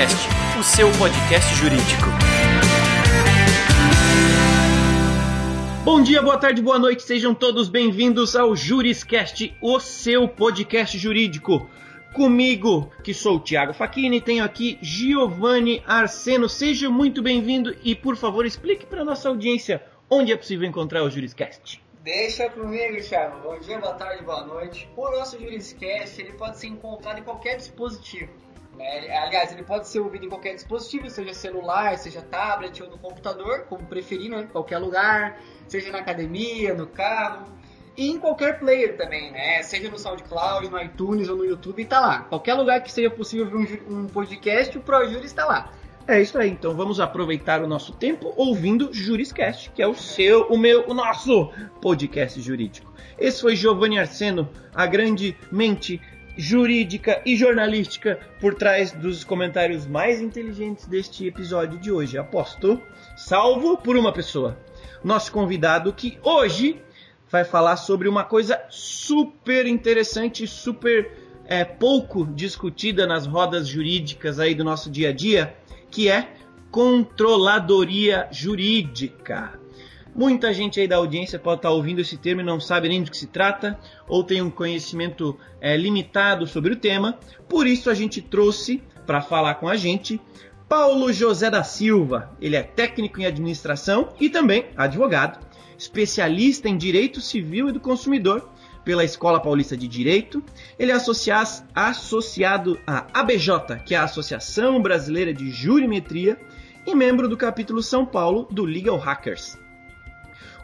Juriscast, o seu podcast jurídico. Bom dia, boa tarde, boa noite, sejam todos bem-vindos ao Juriscast, o seu podcast jurídico. Comigo, que sou o Thiago Facchini, tenho aqui Giovanni Arseno. Seja muito bem-vindo e, por favor, explique para nossa audiência onde é possível encontrar o Juriscast. Deixa comigo, Thiago. Bom dia, boa tarde, boa noite. O nosso Juriscast ele pode ser encontrado em qualquer dispositivo. Né? Aliás, ele pode ser ouvido em qualquer dispositivo, seja celular, seja tablet ou no computador, como preferir, né? Qualquer lugar, seja na academia, no carro. E em qualquer player também, né? Seja no SoundCloud, no iTunes ou no YouTube, tá lá. Qualquer lugar que seja possível ver um, um podcast, o ProJuris está lá. É isso aí, então vamos aproveitar o nosso tempo ouvindo Juriscast, que é o seu, o meu, o nosso podcast jurídico. Esse foi Giovanni Arseno, a grande mente jurídica e jornalística por trás dos comentários mais inteligentes deste episódio de hoje. Aposto, salvo por uma pessoa. Nosso convidado que hoje vai falar sobre uma coisa super interessante, super é, pouco discutida nas rodas jurídicas aí do nosso dia a dia, que é controladoria jurídica. Muita gente aí da audiência pode estar ouvindo esse termo e não sabe nem do que se trata, ou tem um conhecimento é, limitado sobre o tema. Por isso a gente trouxe para falar com a gente Paulo José da Silva. Ele é técnico em administração e também advogado, especialista em direito civil e do consumidor pela Escola Paulista de Direito. Ele é associado à ABJ, que é a Associação Brasileira de Jurimetria, e membro do capítulo São Paulo do Legal Hackers.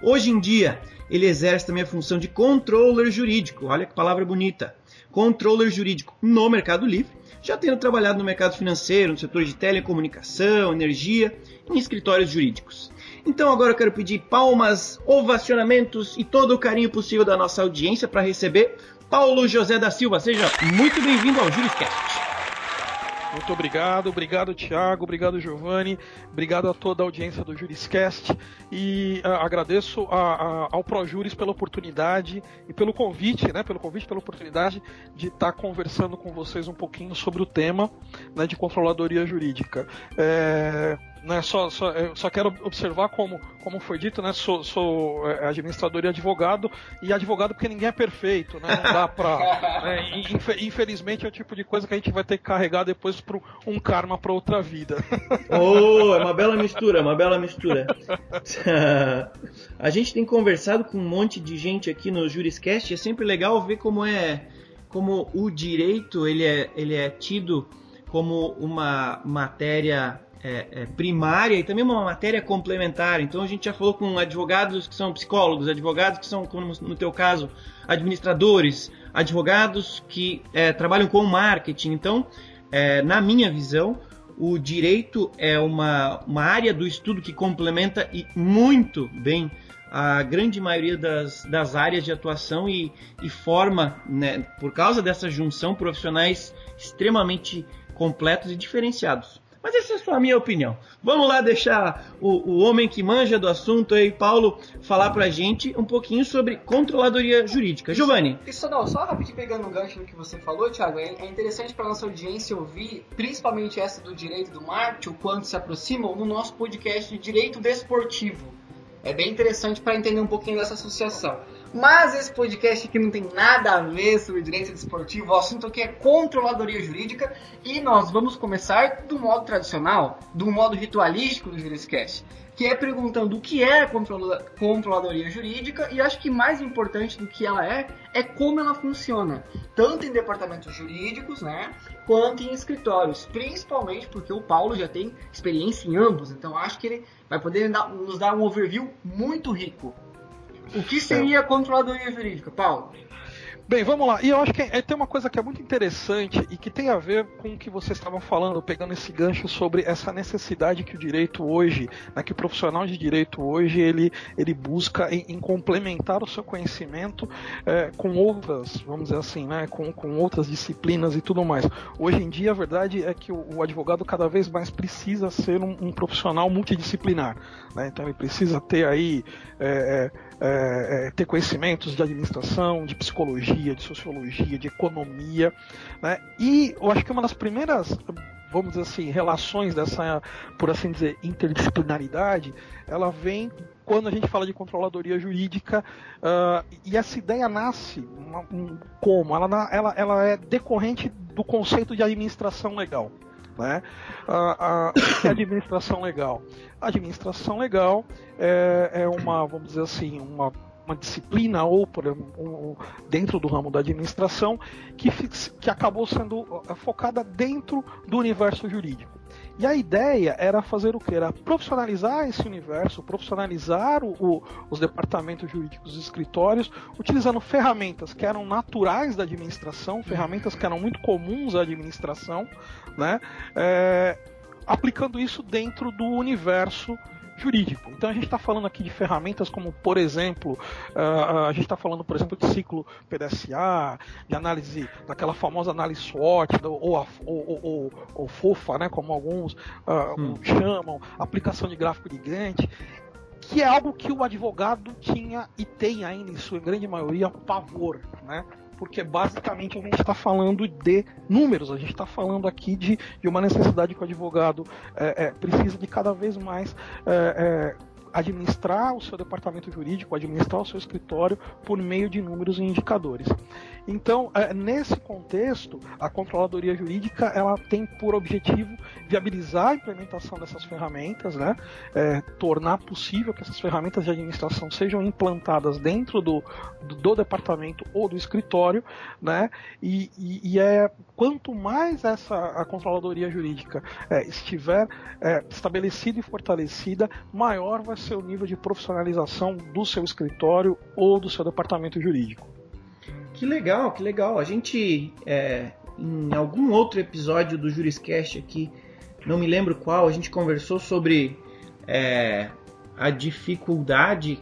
Hoje em dia, ele exerce também a função de controller jurídico. Olha que palavra bonita. Controller jurídico no Mercado Livre, já tendo trabalhado no mercado financeiro, no setor de telecomunicação, energia, em escritórios jurídicos. Então agora eu quero pedir palmas, ovacionamentos e todo o carinho possível da nossa audiência para receber Paulo José da Silva. Seja muito bem-vindo ao Juriscast. Muito obrigado, obrigado Tiago, obrigado Giovanni, obrigado a toda a audiência do Juriscast e uh, agradeço a, a, ao ProJuris pela oportunidade e pelo convite, né, pelo convite, pela oportunidade de estar tá conversando com vocês um pouquinho sobre o tema né, de controladoria jurídica. É né, só, só, só quero observar como, como foi dito, né, sou, sou é, administrador e advogado, e advogado porque ninguém é perfeito, né, não dá pra. Né, infelizmente é o tipo de coisa que a gente vai ter que carregar depois para um karma para outra vida. Oh, é uma bela mistura, uma bela mistura. a gente tem conversado com um monte de gente aqui no Juriscast, é sempre legal ver como é como o direito ele é, ele é tido como uma matéria é, é, primária e também uma matéria complementar. Então a gente já falou com advogados que são psicólogos, advogados que são, como no teu caso, administradores, advogados que é, trabalham com marketing. Então, é, na minha visão, o direito é uma, uma área do estudo que complementa e muito bem a grande maioria das, das áreas de atuação e, e forma, né, por causa dessa junção, profissionais extremamente completos e diferenciados. Mas só a minha opinião. Vamos lá deixar o, o homem que manja do assunto aí, Paulo, falar pra gente um pouquinho sobre controladoria jurídica. Giovanni. Isso não, só rapidinho pegando um gancho no que você falou, Thiago, é, é interessante para nossa audiência ouvir, principalmente essa do direito do marketing, o quanto se aproximam, no nosso podcast de direito desportivo. É bem interessante para entender um pouquinho dessa associação. Mas esse podcast aqui não tem nada a ver sobre direito desportivo, o assunto aqui é controladoria jurídica e nós vamos começar do modo tradicional, do modo ritualístico do Juriscast, que é perguntando o que é a controladoria jurídica e acho que mais importante do que ela é, é como ela funciona, tanto em departamentos jurídicos, né, quanto em escritórios, principalmente porque o Paulo já tem experiência em ambos, então acho que ele vai poder nos dar um overview muito rico o que seria controladoria jurídica, Paulo? Bem, vamos lá. E eu acho que é, tem uma coisa que é muito interessante e que tem a ver com o que vocês estavam falando, pegando esse gancho sobre essa necessidade que o direito hoje, né, que o profissional de direito hoje, ele, ele busca em, em complementar o seu conhecimento é, com outras, vamos dizer assim, né, com, com outras disciplinas e tudo mais. Hoje em dia, a verdade é que o, o advogado cada vez mais precisa ser um, um profissional multidisciplinar. Né? Então ele precisa ter aí é, é é, é, ter conhecimentos de administração, de psicologia, de sociologia, de economia, né? E eu acho que uma das primeiras vamos dizer assim, relações dessa, por assim dizer, interdisciplinaridade, ela vem quando a gente fala de controladoria jurídica uh, e essa ideia nasce uma, um, como? Ela, ela, ela é decorrente do conceito de administração legal. Né? Uh, uh, o que é administração legal? A administração legal é, é uma, vamos dizer assim, uma uma disciplina ou por um, dentro do ramo da administração que, que acabou sendo focada dentro do universo jurídico. E a ideia era fazer o que? Era profissionalizar esse universo, profissionalizar o, o, os departamentos jurídicos dos escritórios, utilizando ferramentas que eram naturais da administração, ferramentas que eram muito comuns à administração, né? É, aplicando isso dentro do universo jurídico. Então a gente está falando aqui de ferramentas como, por exemplo, uh, a gente está falando, por exemplo, de ciclo PDSA, de análise, daquela famosa análise SWOT, ou, a, ou, ou, ou, FOFA, né, como alguns uh, hum. chamam, aplicação de gráfico de Gantt, que é algo que o advogado tinha e tem ainda, em sua grande maioria, pavor, né? Porque basicamente a gente está falando de números, a gente está falando aqui de, de uma necessidade que o advogado é, é, precisa de cada vez mais é, é administrar o seu departamento jurídico, administrar o seu escritório por meio de números e indicadores. Então, é, nesse contexto, a controladoria jurídica ela tem por objetivo viabilizar a implementação dessas ferramentas, né? É, tornar possível que essas ferramentas de administração sejam implantadas dentro do, do, do departamento ou do escritório, né? E, e, e, é quanto mais essa a controladoria jurídica é, estiver é, estabelecida e fortalecida, maior vai ser o nível de profissionalização do seu escritório ou do seu departamento jurídico. Que legal, que legal. A gente, é, em algum outro episódio do Juriscast aqui, não me lembro qual, a gente conversou sobre é, a dificuldade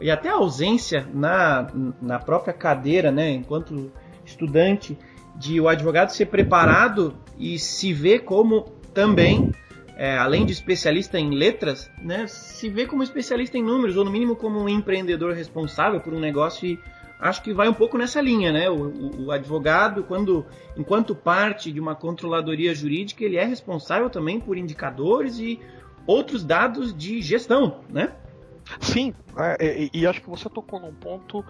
e até a ausência na, na própria cadeira, né, enquanto estudante, de o advogado ser preparado e se ver como também, é, além de especialista em letras, né, se ver como especialista em números, ou no mínimo como um empreendedor responsável por um negócio e acho que vai um pouco nessa linha, né? O, o, o, advogado, quando, enquanto parte de uma controladoria jurídica, ele é responsável também por indicadores e outros dados de gestão, né? Sim, é, e, e, acho que você tocou num ponto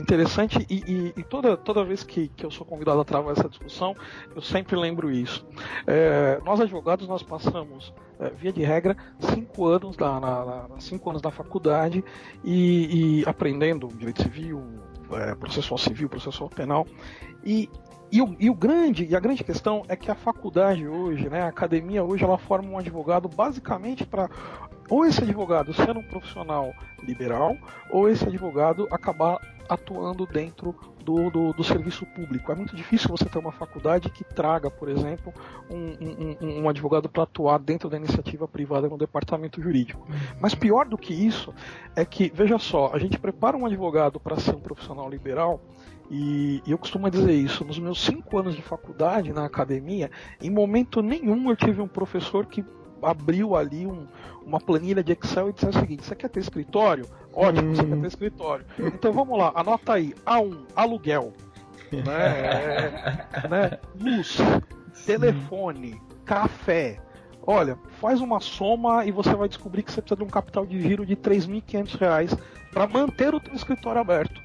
interessante e, e, e, toda, toda vez que, que eu sou convidado a travar essa discussão, eu sempre lembro isso. É, nós advogados, nós passamos, é, via de regra, cinco anos, da, na, na, cinco anos da faculdade e, aprendendo direito civil, é, processual civil, processual penal. E, e, o, e o grande, e a grande questão é que a faculdade hoje, né, a academia hoje, ela forma um advogado basicamente para ou esse advogado ser um profissional liberal, ou esse advogado acabar atuando dentro do, do, do, serviço público. É muito difícil você ter uma faculdade que traga, por exemplo, um, um, um advogado para atuar dentro da iniciativa privada no departamento jurídico. Mas pior do que isso é que, veja só, a gente prepara um advogado para ser um profissional liberal. E, e eu costumo dizer isso, nos meus cinco anos de faculdade na academia, em momento nenhum eu tive um professor que abriu ali um, uma planilha de Excel e disse o seguinte: você quer ter escritório? Ótimo, hum. você quer ter escritório. Então vamos lá, anota aí: A1, aluguel. Né, é, né, luz, telefone, café. Olha, faz uma soma e você vai descobrir que você precisa de um capital de giro de R$ 3.500 para manter o teu escritório aberto.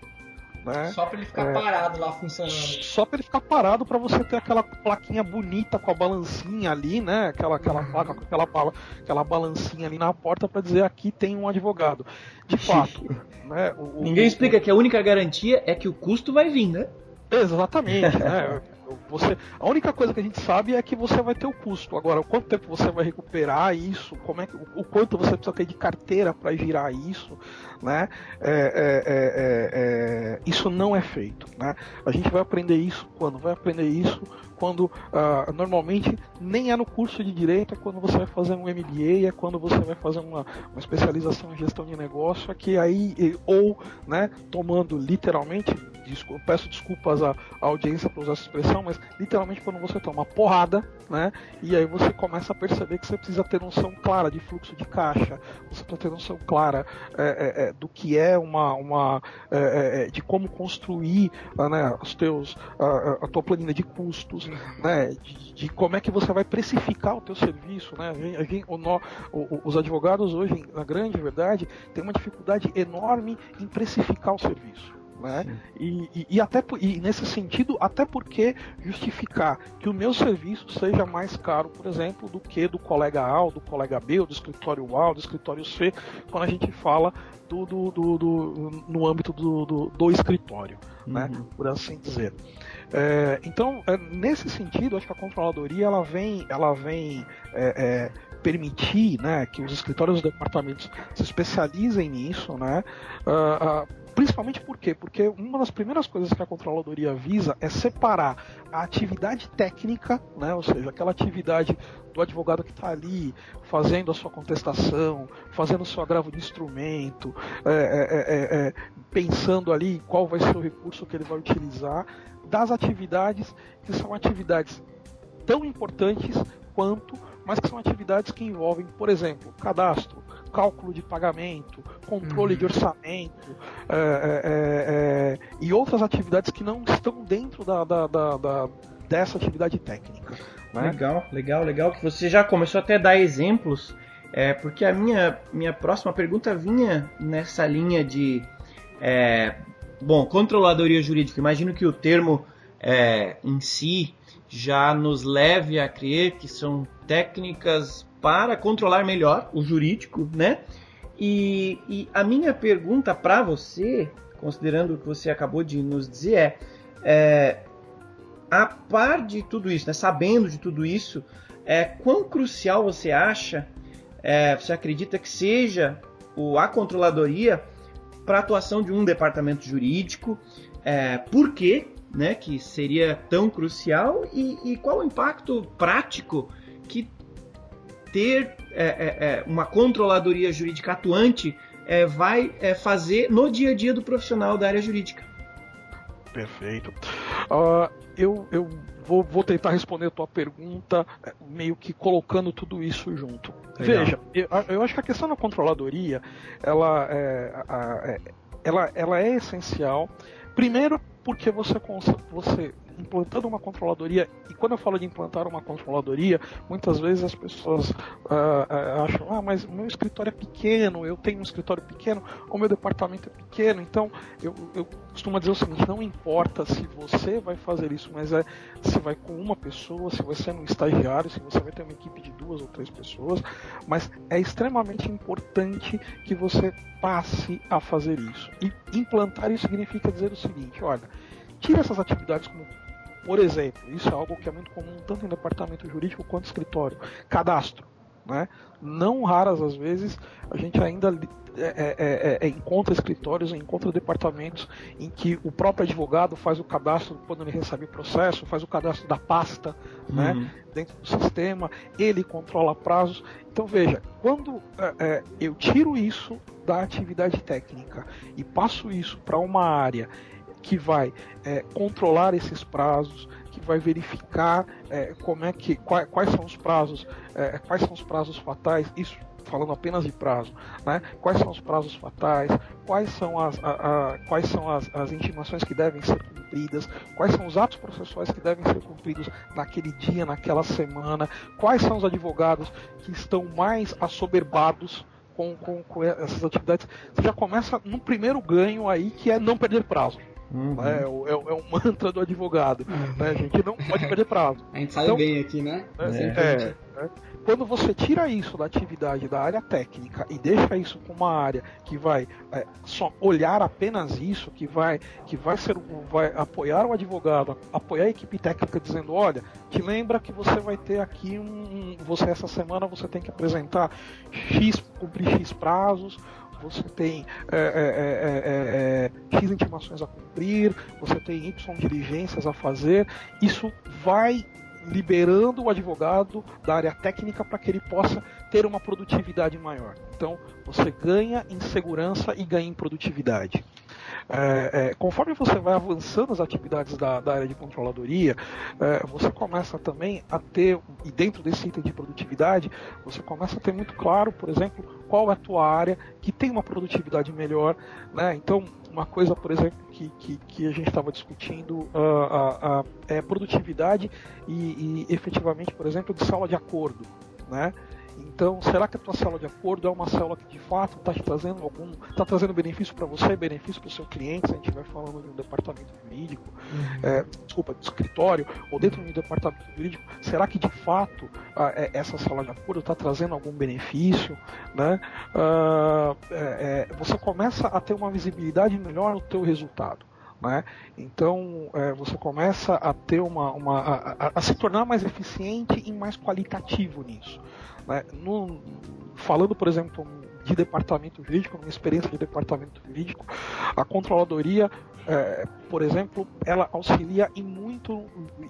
Né? Só para ele ficar é, parado lá funcionando. Só para ele ficar parado para você ter aquela plaquinha bonita com a balancinha ali, né? Aquela aquela placa com aquela bala, aquela balancinha ali na porta para dizer aqui tem um advogado. De fato, né? O, Ninguém o, explica o... que a única garantia é que o custo vai vir, né? Exatamente, né? Você, a única coisa que a gente sabe é que você vai ter o custo. Agora, quanto tempo você vai recuperar isso? Como é que, o, quanto você precisa ter de carteira para girar isso? Né? É, é, é, é, isso não é feito. Né? A gente vai aprender isso quando? Vai aprender isso quando uh, normalmente nem é no curso de direito, é quando você vai fazer um MBA, é quando você vai fazer uma, uma especialização em gestão de negócio, é que aí, ou né, tomando literalmente desculpa, peço desculpas à, à audiência por usar essa expressão, mas literalmente quando você toma porrada, né? E aí você começa a perceber que você precisa ter noção clara de fluxo de caixa, você precisa ter noção clara é, é, é do que é uma, uma é, é, de como construir né, os teus, a, a tua planilha de custos, serviços, né, de, de, como é que você vai precificar o teu serviço, né? A gente, o, no, o, os advogados hoje, na grande verdade, têm uma dificuldade enorme em precificar o serviço. Né? E, e, e, até e nesse sentido, até porque justificar que o meu serviço seja mais caro, por exemplo, do que do colega A, do colega B, ou do escritório A, ou do escritório C, quando a gente fala do, do, do, do no âmbito do, do, do escritório, né? uhum. né? por assim dizer. É, então, é, nesse sentido, acho que a controladoria ela vem, ela vem é, é permitir né, que os escritórios e departamentos se especializem nisso, né? Uh, uh, Principalmente por quê? Porque uma das primeiras coisas que a controladoria visa é separar a atividade técnica, né, ou seja, aquela atividade do advogado que está ali fazendo a sua contestação, fazendo o seu agravo de instrumento, é, é, é, é, pensando ali qual vai ser o recurso que ele vai utilizar, das atividades que são atividades tão importantes quanto, mas que são atividades que envolvem, por exemplo, cadastro, cálculo de pagamento, controle uhum. de orçamento é, é, é, e outras atividades que não estão dentro da, da, da, da dessa atividade técnica. Né? Legal, legal, legal que você já começou até a dar exemplos, é, porque a minha, minha próxima pergunta vinha nessa linha de é, bom, controladoria jurídica. Imagino que o termo é, em si já nos leve a crer que são técnicas para controlar melhor o jurídico, né? E, e a minha pergunta para você, considerando o que você acabou de nos dizer, é, é a par de tudo isso, né, sabendo de tudo isso, é, quão crucial você acha, é, você acredita que seja o, a controladoria para a atuação de um departamento jurídico? É, por quê né, que seria tão crucial e, e qual o impacto prático que ter é, é, é, uma controladoria jurídica atuante é, vai é, fazer no dia a dia do profissional da área jurídica. Perfeito. Uh, eu, eu vou, vou, tentar responder a tua pergunta, meio que colocando tudo isso junto. Legal. Veja, eu, eu, acho que a questão da controladoria, ela é, ela, ela é essencial. Primeiro, porque você, você implantando uma controladoria, e quando eu falo de implantar uma controladoria, muitas vezes as pessoas uh, uh, acham, ah, mas meu escritório é pequeno, eu tenho um escritório pequeno, o meu departamento é pequeno, então eu, eu costumo dizer o seguinte, não importa se você vai fazer isso, mas é se vai com uma pessoa, se você é um estagiário, se você vai ter uma equipe de duas ou três pessoas, mas é extremamente importante que você passe a fazer isso. E implantar isso significa dizer o seguinte, olha, tira essas atividades como por exemplo, isso é algo que é muito comum tanto em departamento jurídico quanto escritório. Cadastro. Né? Não raras às vezes a gente ainda é, é, é, é, encontra escritórios, encontra departamentos em que o próprio advogado faz o cadastro quando ele recebe o processo, faz o cadastro da pasta né, uhum. né, dentro do sistema, ele controla prazos. Então veja, quando é, eu tiro isso da atividade técnica e passo isso para uma área que vai é, controlar esses prazos, que vai verificar é, como é que quais, quais são os prazos, é, quais são os prazos fatais. Isso falando apenas de prazo, né? Quais são os prazos fatais? Quais são as, a, a, quais são as, as intimações que devem ser cumpridas? Quais são os atos processuais que devem ser cumpridos naquele dia, naquela semana? Quais são os advogados que estão mais assoberbados? Com, com, com essas atividades, você já começa no primeiro ganho aí que é não perder prazo. Uhum. Né? É, o, é, o mantra do advogado. Né? A gente não pode perder prazo. A gente então, bem aqui, né? É, é, é, quando você tira isso da atividade da área técnica e deixa isso com uma área que vai é, só olhar apenas isso, que vai, que vai ser vai apoiar o advogado, apoiar a equipe técnica dizendo, olha, te lembra que você vai ter aqui um. Você essa semana você tem que apresentar X, cumprir X prazos, você tem é é, é, é, é, X intimações a cumprir, você tem Y diligências a fazer, isso vai liberando o advogado da área técnica para que ele possa ter uma produtividade maior. Então, você ganha em segurança e ganha em produtividade. É, é, conforme você vai avançando as atividades da, da área de controladoria, é, você começa também a ter, e dentro desse item de produtividade, você começa a ter muito claro, por exemplo, qual é a tua área que tem uma produtividade melhor, né? Então, uma coisa, por exemplo, que, que, que a gente estava discutindo uh, uh, uh, é produtividade e, e, efetivamente, por exemplo, de sala de acordo, né? Então, será que a tua célula de acordo é uma célula que de fato está te trazendo algum, está trazendo benefício para você, benefício para o seu cliente? Se a gente estiver falando de um departamento jurídico, uhum. é, desculpa, de escritório ou dentro de um departamento jurídico, será que de fato a, é, essa célula de acordo está trazendo algum benefício? Né? Uh, é, você começa a ter uma visibilidade melhor no teu resultado. Né? Então é, você começa a ter uma, uma a, a, a, se tornar mais eficiente e mais qualitativo nisso. Né? No, falando, por exemplo, de departamento jurídico, minha experiência de departamento jurídico, a controladoria, é, por exemplo, ela auxilia em muito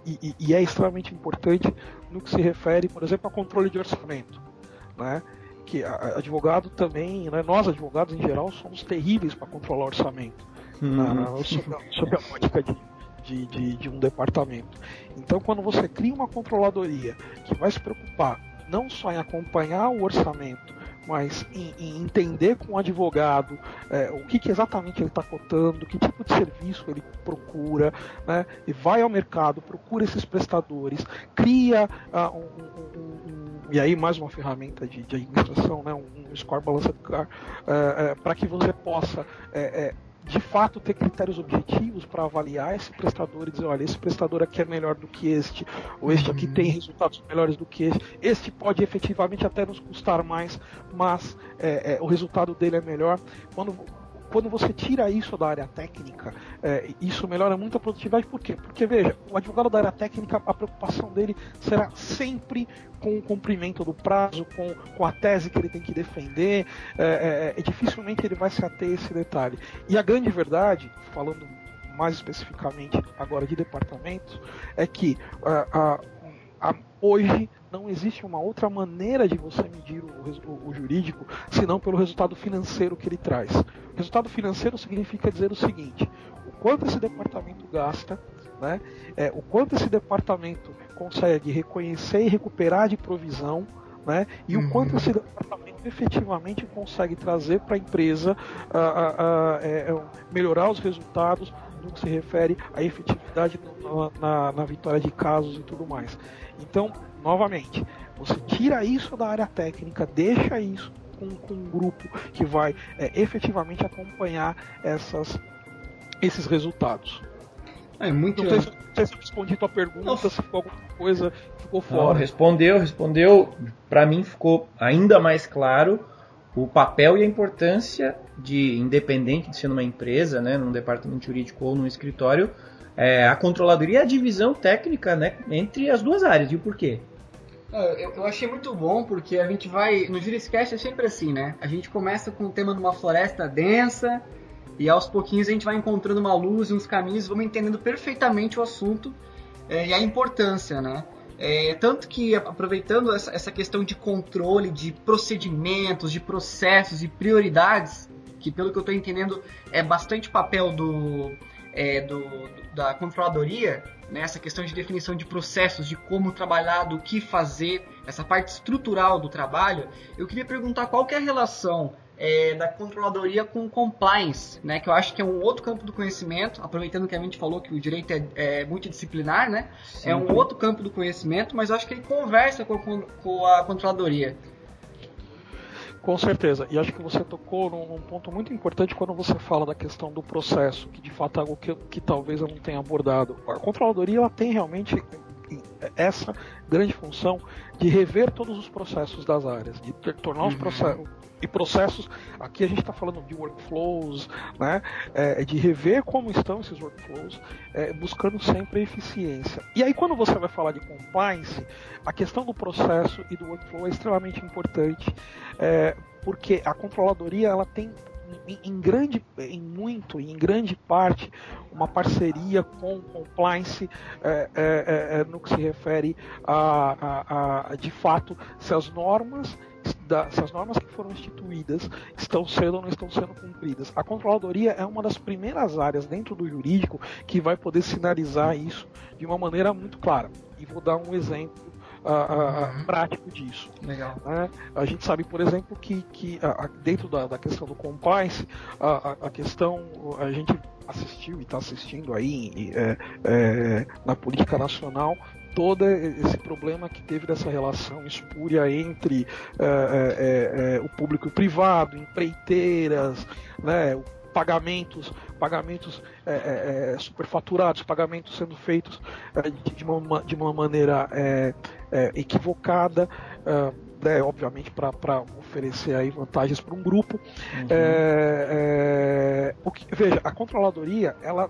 e, e, é extremamente importante no que se refere, por exemplo, a controle de orçamento, né? Que advogado também, né, nós advogados em geral somos terríveis para controlar orçamento, uhum. na, sob, a ótica de, de, de, de um departamento. Então, quando você cria uma controladoria que vai se preocupar não só em acompanhar o orçamento, mas em, em entender com o advogado é, o que, que, exatamente ele está cotando, que tipo de serviço ele procura, né, e vai ao mercado, procura esses prestadores, cria uh, um, um, um, e aí mais uma ferramenta de, de administração, né, um, score balancer car, uh, uh, para que você possa é, é, de fato ter critérios objetivos para avaliar esse prestador e dizer, olha, esse prestador aqui é melhor do que este, ou este aqui tem resultados melhores do que este, este pode efetivamente até nos custar mais, mas é, é, o resultado dele é melhor. Quando quando você tira isso da área técnica, é, isso melhora muito a produtividade. Por quê? Porque, veja, o advogado da área técnica, a preocupação dele será sempre com o cumprimento do prazo, com, com a tese que ele tem que defender, é, é, dificilmente ele vai se ater a esse detalhe. E a grande verdade, falando mais especificamente agora de departamentos, é que a, a, a, hoje não existe uma outra maneira de você medir o, o, o, jurídico senão pelo resultado financeiro que ele traz. O resultado financeiro significa dizer o seguinte: o quanto esse departamento gasta, né, é, o quanto esse departamento consegue reconhecer e recuperar de provisão, né, e uhum. o quanto esse departamento efetivamente consegue trazer para a empresa é, melhorar os resultados no que se refere à efetividade na, na, na vitória de casos e tudo mais. Então, novamente, você tira isso da área técnica, deixa isso com, com um grupo que vai é, efetivamente acompanhar essas, esses resultados. É muito. Não sei se, não sei se eu respondi tua pergunta, Nossa. se ficou alguma coisa ficou fora. Não, respondeu, respondeu. Para mim ficou ainda mais claro o papel e a importância de, independente de ser numa empresa, né, num departamento jurídico ou num escritório, é, a controladoria e a divisão técnica né, entre as duas áreas. E o porquê? É, eu, eu, achei muito bom porque a gente vai. No Juriscast é sempre assim, né? A gente começa com o tema de uma floresta densa e aos pouquinhos a gente vai encontrando uma luz e uns caminhos, vamos entendendo perfeitamente o assunto é, e a importância, né? É, tanto que, aproveitando essa, essa questão de controle, de procedimentos, de processos e prioridades, que pelo que eu estou entendendo é bastante papel do, é, do, da controladoria, né, essa questão de definição de processos, de como trabalhar, do que fazer, essa parte estrutural do trabalho, eu queria perguntar qual que é a relação é, da controladoria com compliance, né, que eu acho que é um outro campo do conhecimento, aproveitando que a gente falou que o direito é, é multidisciplinar, né, Sim. é um outro campo do conhecimento, mas eu acho que ele conversa com, com a controladoria. Com certeza. E acho que você tocou num, num, ponto muito importante quando você fala da questão do processo, que de fato é algo que, que talvez eu não tenha abordado. A controladoria ela tem realmente essa grande função de rever todos os processos das áreas, de tornar os uhum. processos e processos. Aqui a gente está falando de workflows, né? É, de rever como estão esses workflows, é, buscando sempre eficiência. E aí quando você vai falar de compliance, a questão do processo e do workflow é extremamente importante, é, porque a controladoria ela tem em, grande, em muito, em grande parte, uma parceria com compliance é, é, é, é, no que se refere a, a, a, de fato, se as normas da, se as normas que foram instituídas estão sendo ou não estão sendo cumpridas. A controladoria é uma das primeiras áreas dentro do jurídico que vai poder sinalizar isso de uma maneira muito clara. E vou dar um exemplo uhum. prático disso. Legal. Né? A gente sabe, por exemplo, que, que dentro da, da questão do compliance, a, questão, a gente assistiu e está assistindo aí é, é, na política nacional todo esse problema que teve dessa relação espúria entre é, é, é, o público e o privado, empreiteiras, né, pagamentos, pagamentos é, é, superfaturados, pagamentos sendo feitos de, uma, de uma maneira equivocada né, obviamente para oferecer aí vantagens para um grupo. Uhum. É, é, o que, veja, a controladoria ela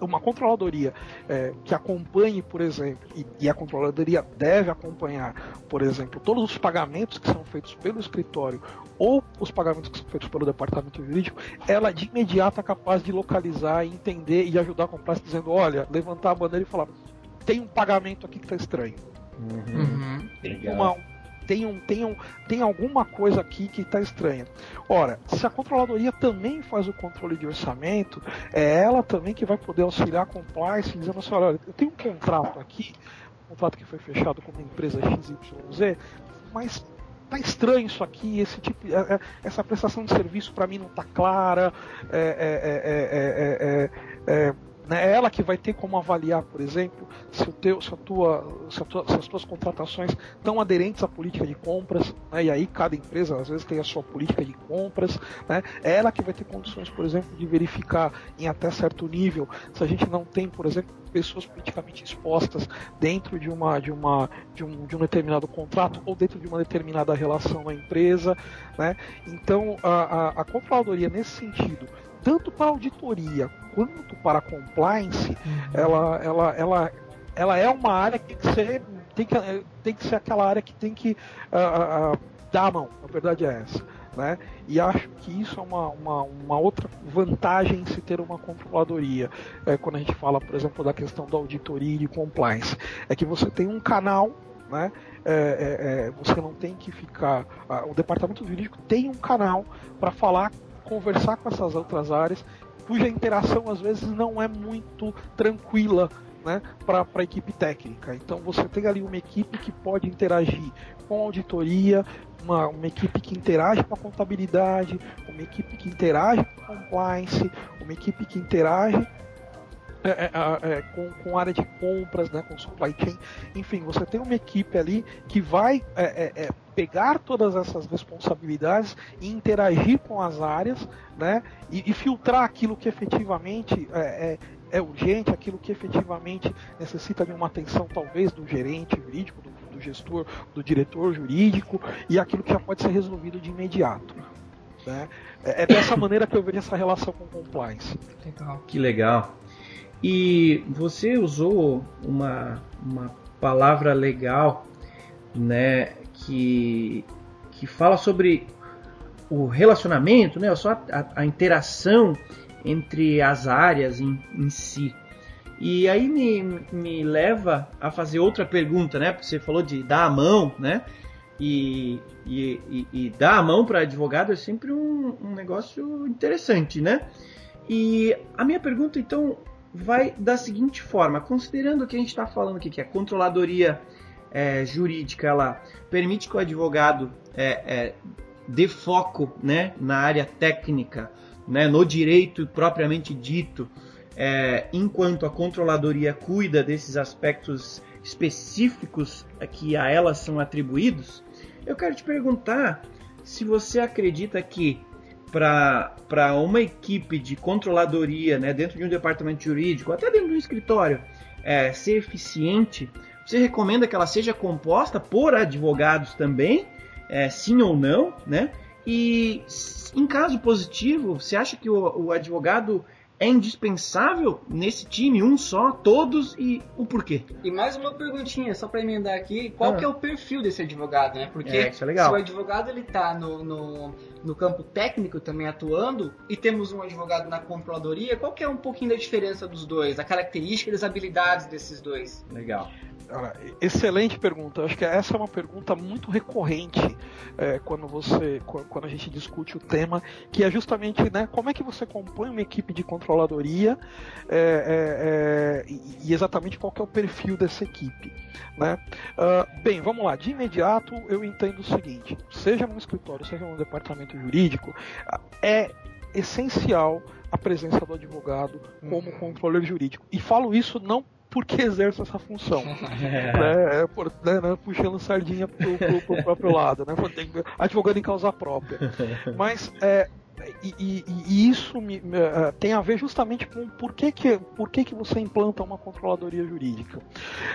uma controladoria é, que acompanhe, por exemplo, e, e, a controladoria deve acompanhar, por exemplo, todos os pagamentos que são feitos pelo escritório ou os pagamentos que são feitos pelo departamento jurídico, ela de imediato é capaz de localizar, entender e ajudar a comprar, dizendo: olha, levantar a bandeira e falar: tem um pagamento aqui que está estranho. Uhum. Uhum. Tem uma, tem, um, tem, um, tem alguma coisa aqui que está estranha. Ora, se a controladoria também faz o controle de orçamento, é ela também que vai poder auxiliar a compliance, dizendo assim, olha, eu tenho um contrato aqui, um contrato que foi fechado com uma empresa XYZ, mas tá estranho isso aqui, esse tipo, é, é, essa prestação de serviço para mim não tá clara, é, é, né? É ela que vai ter como avaliar, por exemplo, se, o teu, se, a tua, se, a tua, se as tuas contratações estão aderentes à política de compras, né? e aí cada empresa às vezes tem a sua política de compras. Né? É ela que vai ter condições, por exemplo, de verificar em até certo nível se a gente não tem, por exemplo, pessoas politicamente expostas dentro de uma de uma de um, de um determinado contrato ou dentro de uma determinada relação na empresa, né? Então a, a, a controladoria nesse sentido tanto para auditoria quanto para compliance, uhum. ela, ela, ela, ela é uma área que tem que ser, tem que, tem que ser aquela área que tem que uh, uh, dar a mão, a verdade é essa. Né? E acho que isso é uma, uma, uma, outra vantagem em se ter uma controladoria. É, quando a gente fala, por exemplo, da questão da auditoria e de compliance, é que você tem um canal né? É, é, é, você não tem que ficar. o departamento jurídico tem um canal para falar conversar com essas outras áreas, cuja interação às vezes não é muito tranquila né, para a equipe técnica. Então você tem ali uma equipe que pode interagir com auditoria, uma, uma equipe que interage com a contabilidade, uma equipe que interage com compliance, uma equipe que interage é, é, é, com, com área de compras, né, com supply chain, enfim, você tem uma equipe ali que vai é, é, é, pegar todas essas responsabilidades e interagir com as áreas, né, e, e filtrar aquilo que efetivamente é, é, urgente, aquilo que efetivamente necessita de uma atenção talvez do gerente jurídico, do, do gestor, do diretor jurídico, e aquilo que já pode ser resolvido de imediato. Né? É dessa maneira que eu vejo essa relação com compliance. Legal. Que legal. E você usou uma, uma palavra legal, né, que, que fala sobre o relacionamento, né, só a, a interação entre as áreas em, em si. E aí me, me leva a fazer outra pergunta, né? Porque você falou de dar a mão, né? E, e, e, e dar a mão para advogado é sempre um, um negócio interessante, né? E a minha pergunta, então, vai da seguinte forma: considerando que a gente está falando aqui que a controladoria é, jurídica ela permite que o advogado é, é, dê foco né, na área técnica, né, no direito propriamente dito, é, enquanto a controladoria cuida desses aspectos específicos que a elas são atribuídos, eu quero te perguntar se você acredita que para uma equipe de controladoria, né, dentro de um departamento jurídico, até dentro de um escritório, é, ser eficiente, você recomenda que ela seja composta por advogados também, é, sim ou não, né? E em caso positivo, você acha que o, o advogado é indispensável nesse time, um só, todos e o porquê. E mais uma perguntinha, só para emendar aqui, qual ah. que é o perfil desse advogado, né? Porque é, é se o advogado ele tá no, no, no, campo técnico também atuando e temos um advogado na controladoria, qual que é um pouquinho da diferença dos dois, a característica e as habilidades desses dois? Legal excelente pergunta. acho que essa é uma pergunta muito recorrente é, quando você, quando a gente discute o tema, que é justamente, né, como é que você compõe uma equipe de controladoria é, é, é, e exatamente qual é o perfil dessa equipe. Né? Uh, bem, vamos lá. De imediato, eu entendo o seguinte: seja no escritório, seja no departamento jurídico, é essencial a presença do advogado como uhum. controller jurídico. E falo isso não porque exerce essa função. né? É, por, né, né, puxando sardinha pro, pro, pro próprio lado, né? advogando em causa própria. Mas é, e, e, e, isso me, uh, tem a ver justamente com por que, que, por que, que você implanta uma controladoria jurídica.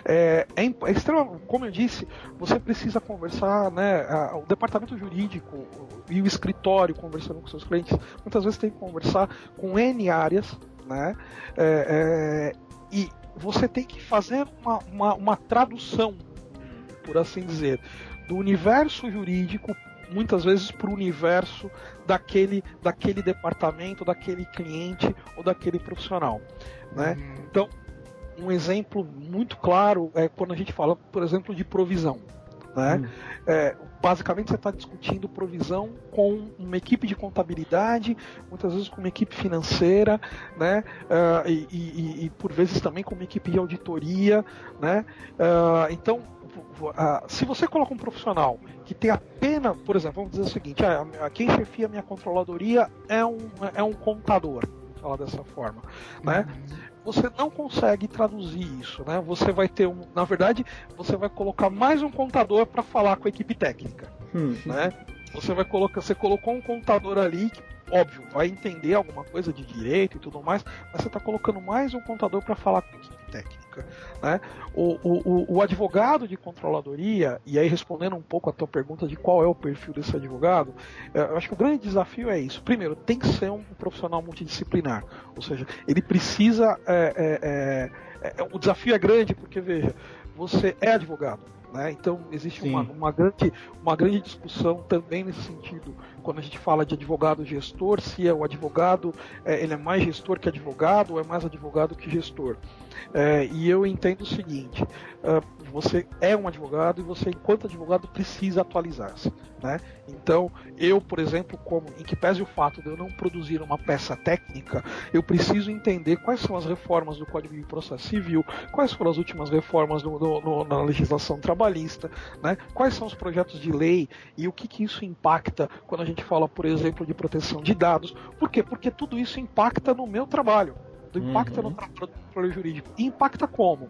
É, é, é extremo, como eu disse, você precisa conversar, né, o departamento jurídico e o escritório conversando com seus clientes, muitas vezes tem que conversar com N áreas, né, é, é e você tem que fazer uma, uma, uma tradução, por assim dizer, do universo jurídico muitas vezes para o universo daquele, daquele departamento, daquele cliente ou daquele profissional. Né? Uhum. Então, um exemplo muito claro é quando a gente fala, por exemplo, de provisão. Né? Uhum. É, basicamente você está discutindo provisão com uma equipe de contabilidade, muitas vezes com uma equipe financeira, né? Uh, e, e, e, por vezes também com uma equipe de auditoria, né? Uh, então uh, se você coloca um profissional que tem apenas, por exemplo, vamos dizer o seguinte, ah, quem chefia a minha controladoria é um, é um contador, falar dessa forma, né? Uhum. Você não consegue traduzir isso, né? Você vai ter um, na verdade, você vai colocar mais um contador para falar com a equipe técnica, uhum. né? Você vai colocar, você colocou um contador ali que óbvio, vai entender alguma coisa de direito e tudo mais, mas você está colocando mais um contador para falar com a equipe técnica. Né? O, o, o, advogado de controladoria, e aí respondendo um pouco a tua pergunta de qual é o perfil desse advogado, é, eu acho que o grande desafio é isso. Primeiro, tem que ser um profissional multidisciplinar, ou seja, ele precisa. É, é, é, é o desafio é grande porque, veja, você é advogado né? Então existe uma, uma, grande, uma grande discussão também nesse sentido quando a gente fala de advogado gestor, se é o advogado é, ele é mais gestor que advogado ou é mais advogado que gestor. É, e eu entendo o seguinte: uh, você é um advogado e você, enquanto advogado, precisa atualizar-se. Né? Então, eu, por exemplo, como em que pese o fato de eu não produzir uma peça técnica, eu preciso entender quais são as reformas do Código de Processo Civil, quais foram as últimas reformas no, no, na legislação trabalhista, né? quais são os projetos de lei e o que, que isso impacta quando a gente fala, por exemplo, de proteção de dados. Por quê? Porque tudo isso impacta no meu trabalho, impacta uhum. no trabalho jurídico. E impacta como?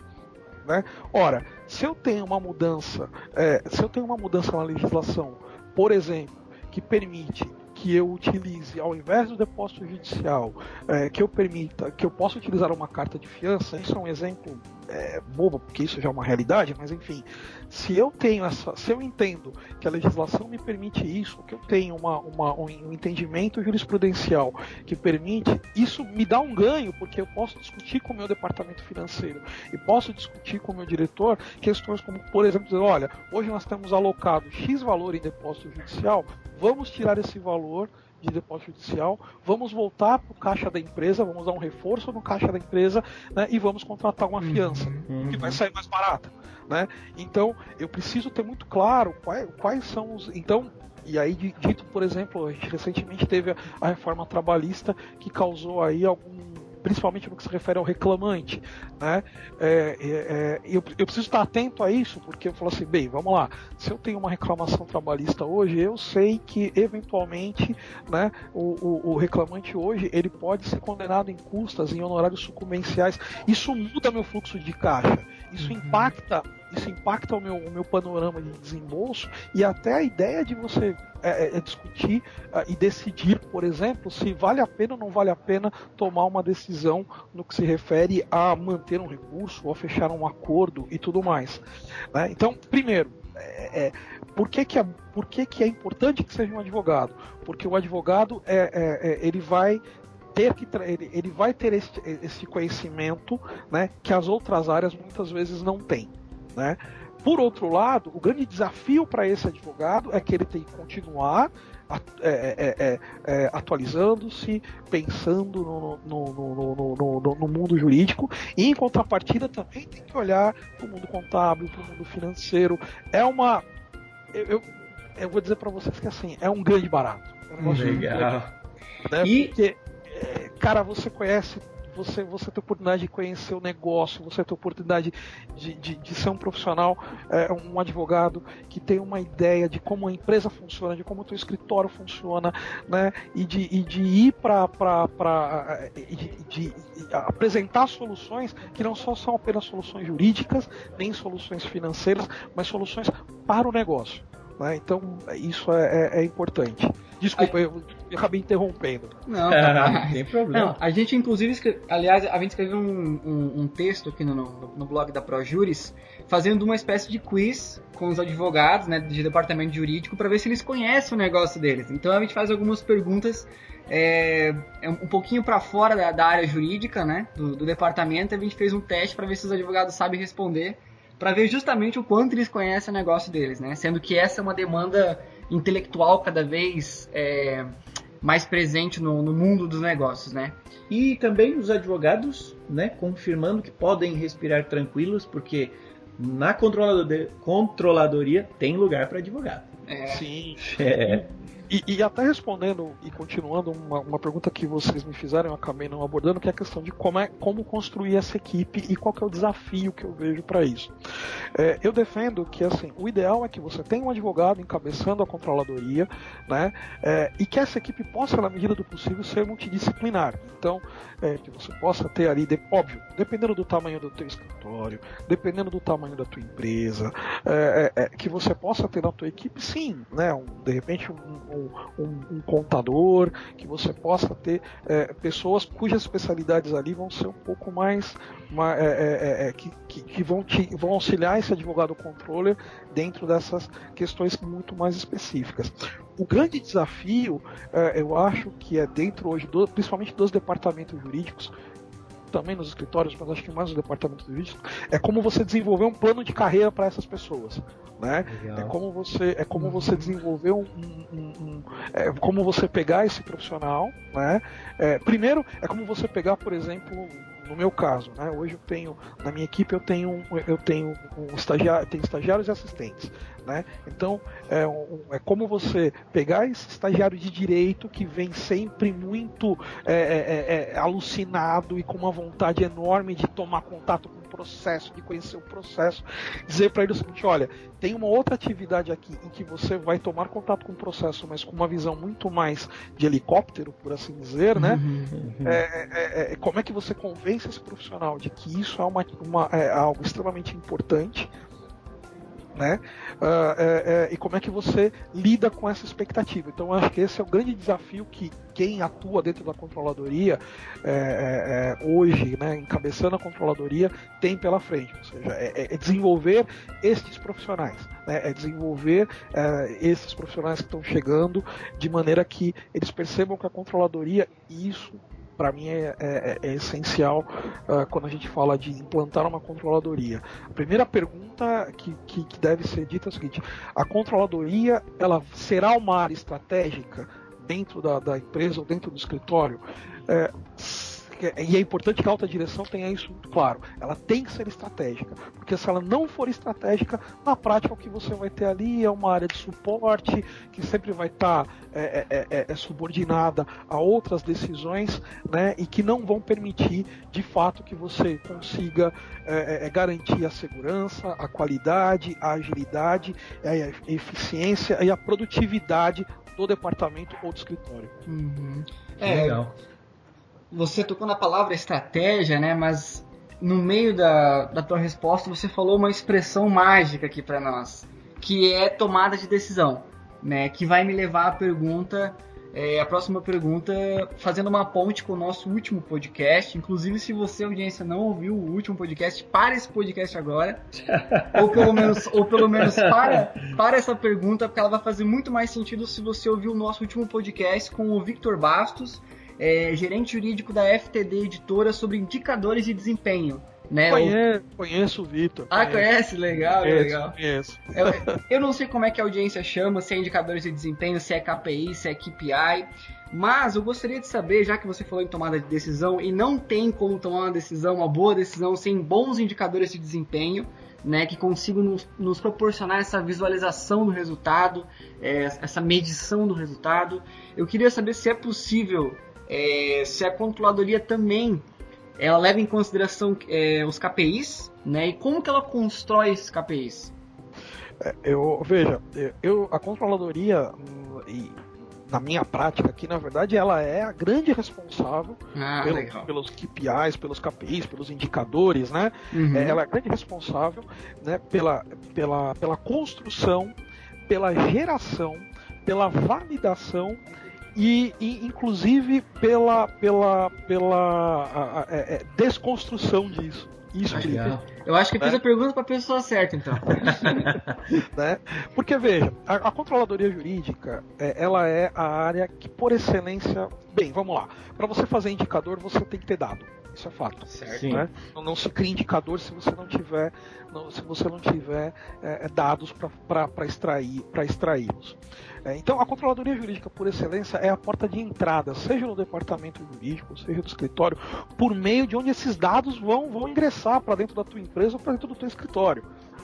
Né? Ora, se eu tenho uma mudança, é, se eu tenho uma mudança na legislação, por exemplo, que permite que eu utilize, ao invés do depósito judicial, é, que eu permita, que eu possa utilizar uma carta de fiança, isso é um exemplo é, bobo, porque isso já é uma realidade, mas enfim, se eu tenho essa, se eu entendo que a legislação me permite isso, que eu tenho uma, uma, um entendimento jurisprudencial que permite, isso me dá um ganho, porque eu posso discutir com o meu departamento financeiro e posso discutir com o meu diretor questões como, por exemplo, dizer, olha, hoje nós temos alocado X valor em depósito judicial, vamos tirar esse valor de depósito judicial, vamos voltar para o caixa da empresa, vamos dar um reforço no caixa da empresa né, e vamos contratar uma fiança, uhum. que vai sair mais barata. Né? Então, eu preciso ter muito claro quais, quais são os. Então, e aí, dito, por exemplo, a gente recentemente teve a, a reforma trabalhista que causou aí algum principalmente no que se refere ao reclamante. Né? É, é, é, eu, eu, preciso estar atento a isso, porque eu falo assim, bem, vamos lá, se eu tenho uma reclamação trabalhista hoje, eu sei que eventualmente né, o, o, o reclamante hoje ele pode ser condenado em custas, em honorários sucumbenciais. Isso muda meu fluxo de caixa, isso uhum. impacta isso impacta o meu, o meu panorama de desembolso e até a ideia de você é, é, é discutir uh, e decidir, por exemplo, se vale a pena ou não vale a pena tomar uma decisão no que se refere a manter um recurso ou a fechar um acordo e tudo mais. Né? Então, primeiro, é, é, por, que, que, é, por que, que é importante que seja um advogado? Porque o advogado é, é, é ele vai ter que ele, ele vai ter esse, esse conhecimento né, que as outras áreas muitas vezes não têm. Né? Por outro lado, o grande desafio para esse advogado é que ele tem que continuar é, é, é, é, atualizando-se, pensando no, no, no, no, mundo jurídico, e em contrapartida também tem que olhar para o mundo contábil, para o mundo financeiro. É uma. Eu, eu, eu vou dizer para vocês que assim, é um grande barato. É um Legal. Grande, né? E... Porque, é, cara, você conhece você, você ter oportunidade de conhecer o negócio, você ter oportunidade de, de, de ser um profissional, é, um advogado que tem uma ideia de como a empresa funciona, de como o teu escritório funciona, né? E de, e de ir para de, de, apresentar soluções que não só são apenas soluções jurídicas, nem soluções financeiras, mas soluções para o negócio. Né? Então isso é, é, é importante. Desculpa, a... eu, eu acabei interrompendo. Não, tá não tem problema. Não, a gente, inclusive, escreve... aliás, a gente escreveu um, um, um texto aqui no, no, no, blog da ProJuris, fazendo uma espécie de quiz com os advogados né, de departamento jurídico para ver se eles conhecem o negócio deles. Então a gente faz algumas perguntas é, é um pouquinho para fora da, da, área jurídica né, do, do departamento. A gente fez um teste para ver se os advogados sabem responder para ver justamente o quanto eles conhecem o negócio deles, né? Sendo que essa é uma demanda intelectual cada vez é, mais presente no, no, mundo dos negócios, né? E também os advogados, né, confirmando que podem respirar tranquilos, porque na controladoria tem lugar para advogado. É. Sim. É. E, e, até respondendo e continuando uma, uma, pergunta que vocês me fizeram, eu acabei não abordando, que é a questão de como, é, como construir essa equipe e qual é o desafio que eu vejo para isso. É, eu defendo que assim, o ideal é que você tenha um advogado encabeçando a controladoria, né, é, e que essa equipe possa, na medida do possível, ser multidisciplinar. Então, é, que você possa ter ali, de, óbvio, dependendo do tamanho do teu escritório, dependendo do tamanho da tua empresa, é, é, que você possa ter na tua equipe, sim, né, um, de repente um, um um, um contador, que você possa ter é, pessoas cujas especialidades ali vão ser um pouco mais, mais é, é, é, é que, que, que, vão, te, vão auxiliar esse advogado controller dentro dessas questões muito mais específicas. O grande desafio, eu acho que é dentro hoje, do, principalmente dos departamentos jurídicos, também nos escritórios, mas acho que mais no departamento jurídico, é como você desenvolver um plano de carreira para essas pessoas. Né? É como você é como você desenvolver um, um, um é como você pegar esse profissional, né? É, primeiro é como você pegar, por exemplo, no meu caso, né? Hoje eu tenho na minha equipe eu tenho eu tenho um estagiário, tenho estagiários e assistentes, né? Então é, um, é como você pegar esse estagiário de direito que vem sempre muito é, é, é, é alucinado e com uma vontade enorme de tomar contato com o processo, de conhecer o processo, dizer para ele o seguinte: olha, tem uma outra atividade aqui em que você vai tomar contato com o processo, mas com uma visão muito mais de helicóptero, por assim dizer, né? Uhum, uhum. É, como é que você convence esse profissional de que isso é, uma, uma algo extremamente importante? Né? Uh, e como é que você lida com essa expectativa? Então, acho que esse é o grande desafio que quem atua dentro da controladoria é hoje, né, encabeçando a controladoria, tem pela frente. Ou seja, é, é desenvolver estes profissionais, né, é desenvolver esses profissionais que estão chegando de maneira que eles percebam que a controladoria, isso para mim é, é, é essencial uh, quando a gente fala de implantar uma controladoria. A primeira pergunta que, que, que deve ser dita é a seguinte: a controladoria ela será uma área estratégica dentro da, da empresa ou dentro do escritório? É, e é importante que a alta direção tenha isso muito claro. Ela tem que ser estratégica, porque se ela não for estratégica, na prática o que você vai ter ali é uma área de suporte que sempre vai estar tá, é, é, é, é subordinada a outras decisões, né, e que não vão permitir, de fato, que você consiga é, é, garantir a segurança, a qualidade, a agilidade, a eficiência e a produtividade do departamento ou do escritório. Uhum. É, Legal você tocou na palavra estratégia, né? Mas no meio da, da tua resposta você falou uma expressão mágica aqui para nós, que é tomada de decisão, né? Que vai me levar à pergunta, é, a próxima pergunta, fazendo uma ponte com o nosso último podcast. Inclusive, se você audiência não ouviu o último podcast, para esse podcast agora, ou pelo menos, ou pelo menos para, para essa pergunta, porque ela vai fazer muito mais sentido se você ouvir o nosso último podcast com o Victor Bastos é, gerente jurídico da FTD Editora sobre indicadores de desempenho. Né? Conheço, o... conheço o Vitor. Ah, conhece? Legal, conheço, legal. Conheço. Eu, eu não sei como é que a audiência chama, se é indicadores de desempenho, se é KPI, se é KPI. Mas eu gostaria de saber, já que você falou em tomada de decisão, e não tem como tomar uma decisão, uma boa decisão, sem bons indicadores de desempenho, né, que consigam nos, nos, proporcionar essa visualização do resultado, é, essa medição do resultado. Eu queria saber se é possível é, se a controladoria também ela leva em consideração é, os KPIs, né? E como que ela constrói esses KPIs? É, eu veja, eu a controladoria e na minha prática aqui, na verdade, ela é a grande responsável ah, pelo, pelos KPIs, pelos KPIs, pelos indicadores, né? Uhum. É, ela é a grande responsável né, pela, pela, pela construção, pela geração, pela validação e, e, inclusive pela pela pela a, a, é, é desconstrução disso. Isso Eu acho que eu fiz né? a pergunta para a pessoa certa, então. né? Porque veja, a, a, controladoria jurídica, é, ela é a área que por excelência, bem, vamos lá. Para você fazer indicador, você tem que ter dado. Isso é fato. Certo. Né? Não, não, se cria indicador se você não tiver, não, se você não tiver é, dados para extrair, para extraí-los. É, então, a controladoria jurídica por excelência é a porta de entrada, seja no departamento jurídico, seja no escritório, por meio de onde esses dados vão, vão ingressar para dentro da tua empresa ou para dentro do teu escritório.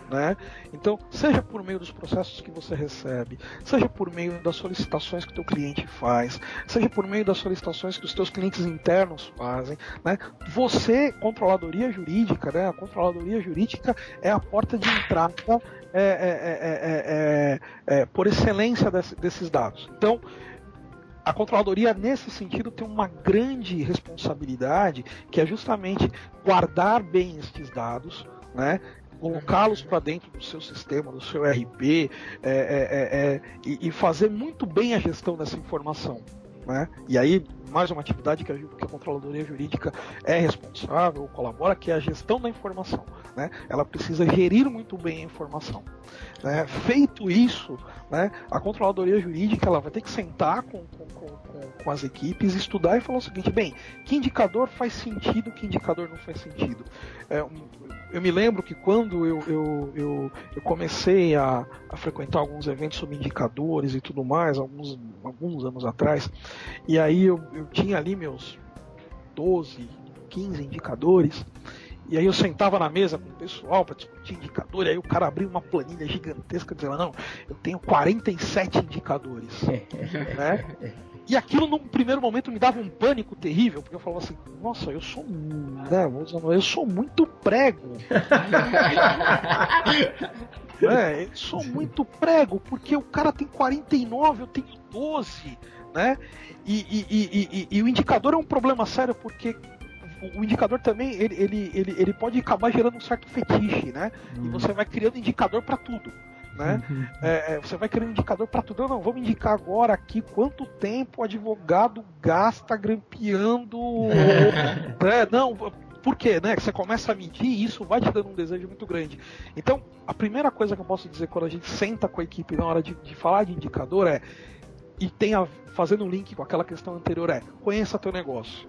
Né? Então, seja por meio dos processos que você recebe, seja por meio das solicitações que o teu cliente faz, seja por meio das solicitações que os teus clientes internos fazem, né? Você, controladoria jurídica, né? A controladoria jurídica é a porta de entrada é, é, é, por excelência desse, desses dados. Então, a controladoria, nesse sentido, tem uma grande responsabilidade, que é justamente guardar bem estes dados, né? Colocá-los para dentro do seu sistema, do seu RP, é, é, é, e, e, fazer muito bem a gestão dessa informação. Né? E aí, mais uma atividade que a, que a controladoria jurídica é responsável, colabora, que é a gestão da informação. Né? Ela precisa gerir muito bem a informação. Né? Feito isso, né, a controladoria jurídica ela vai ter que sentar com, com, com, com, as equipes, estudar e falar o seguinte: bem, que indicador faz sentido, que indicador não faz sentido. É, eu me lembro que quando eu, eu, eu, eu comecei a, a, frequentar alguns eventos sobre indicadores e tudo mais, alguns, alguns anos atrás, e aí eu, eu tinha ali meus 12, 15 indicadores. E aí eu sentava na mesa com o pessoal para discutir indicador, e aí o cara abriu uma planilha gigantesca dizendo, não, eu tenho 47 indicadores. né? E aquilo num primeiro momento me dava um pânico terrível, porque eu falava assim, nossa, eu sou né, eu sou muito prego. é, eu sou muito prego, porque o cara tem 49, eu tenho 12, né? E, e, e, e, o indicador é um problema sério porque o indicador também ele, ele, ele, ele pode acabar gerando um certo fetiche, né? Hum. E você vai criando indicador para tudo. Né? Uhum. É, é, você vai criando indicador para tudo. Não, vamos indicar agora aqui quanto tempo o advogado gasta grampeando. né? Não, por quê? Né? Você começa a medir e isso vai te dando um desejo muito grande. Então, a primeira coisa que eu posso dizer quando a gente senta com a equipe na hora de, de falar de indicador é e tem a, fazendo um link com aquela questão anterior é conheça teu negócio.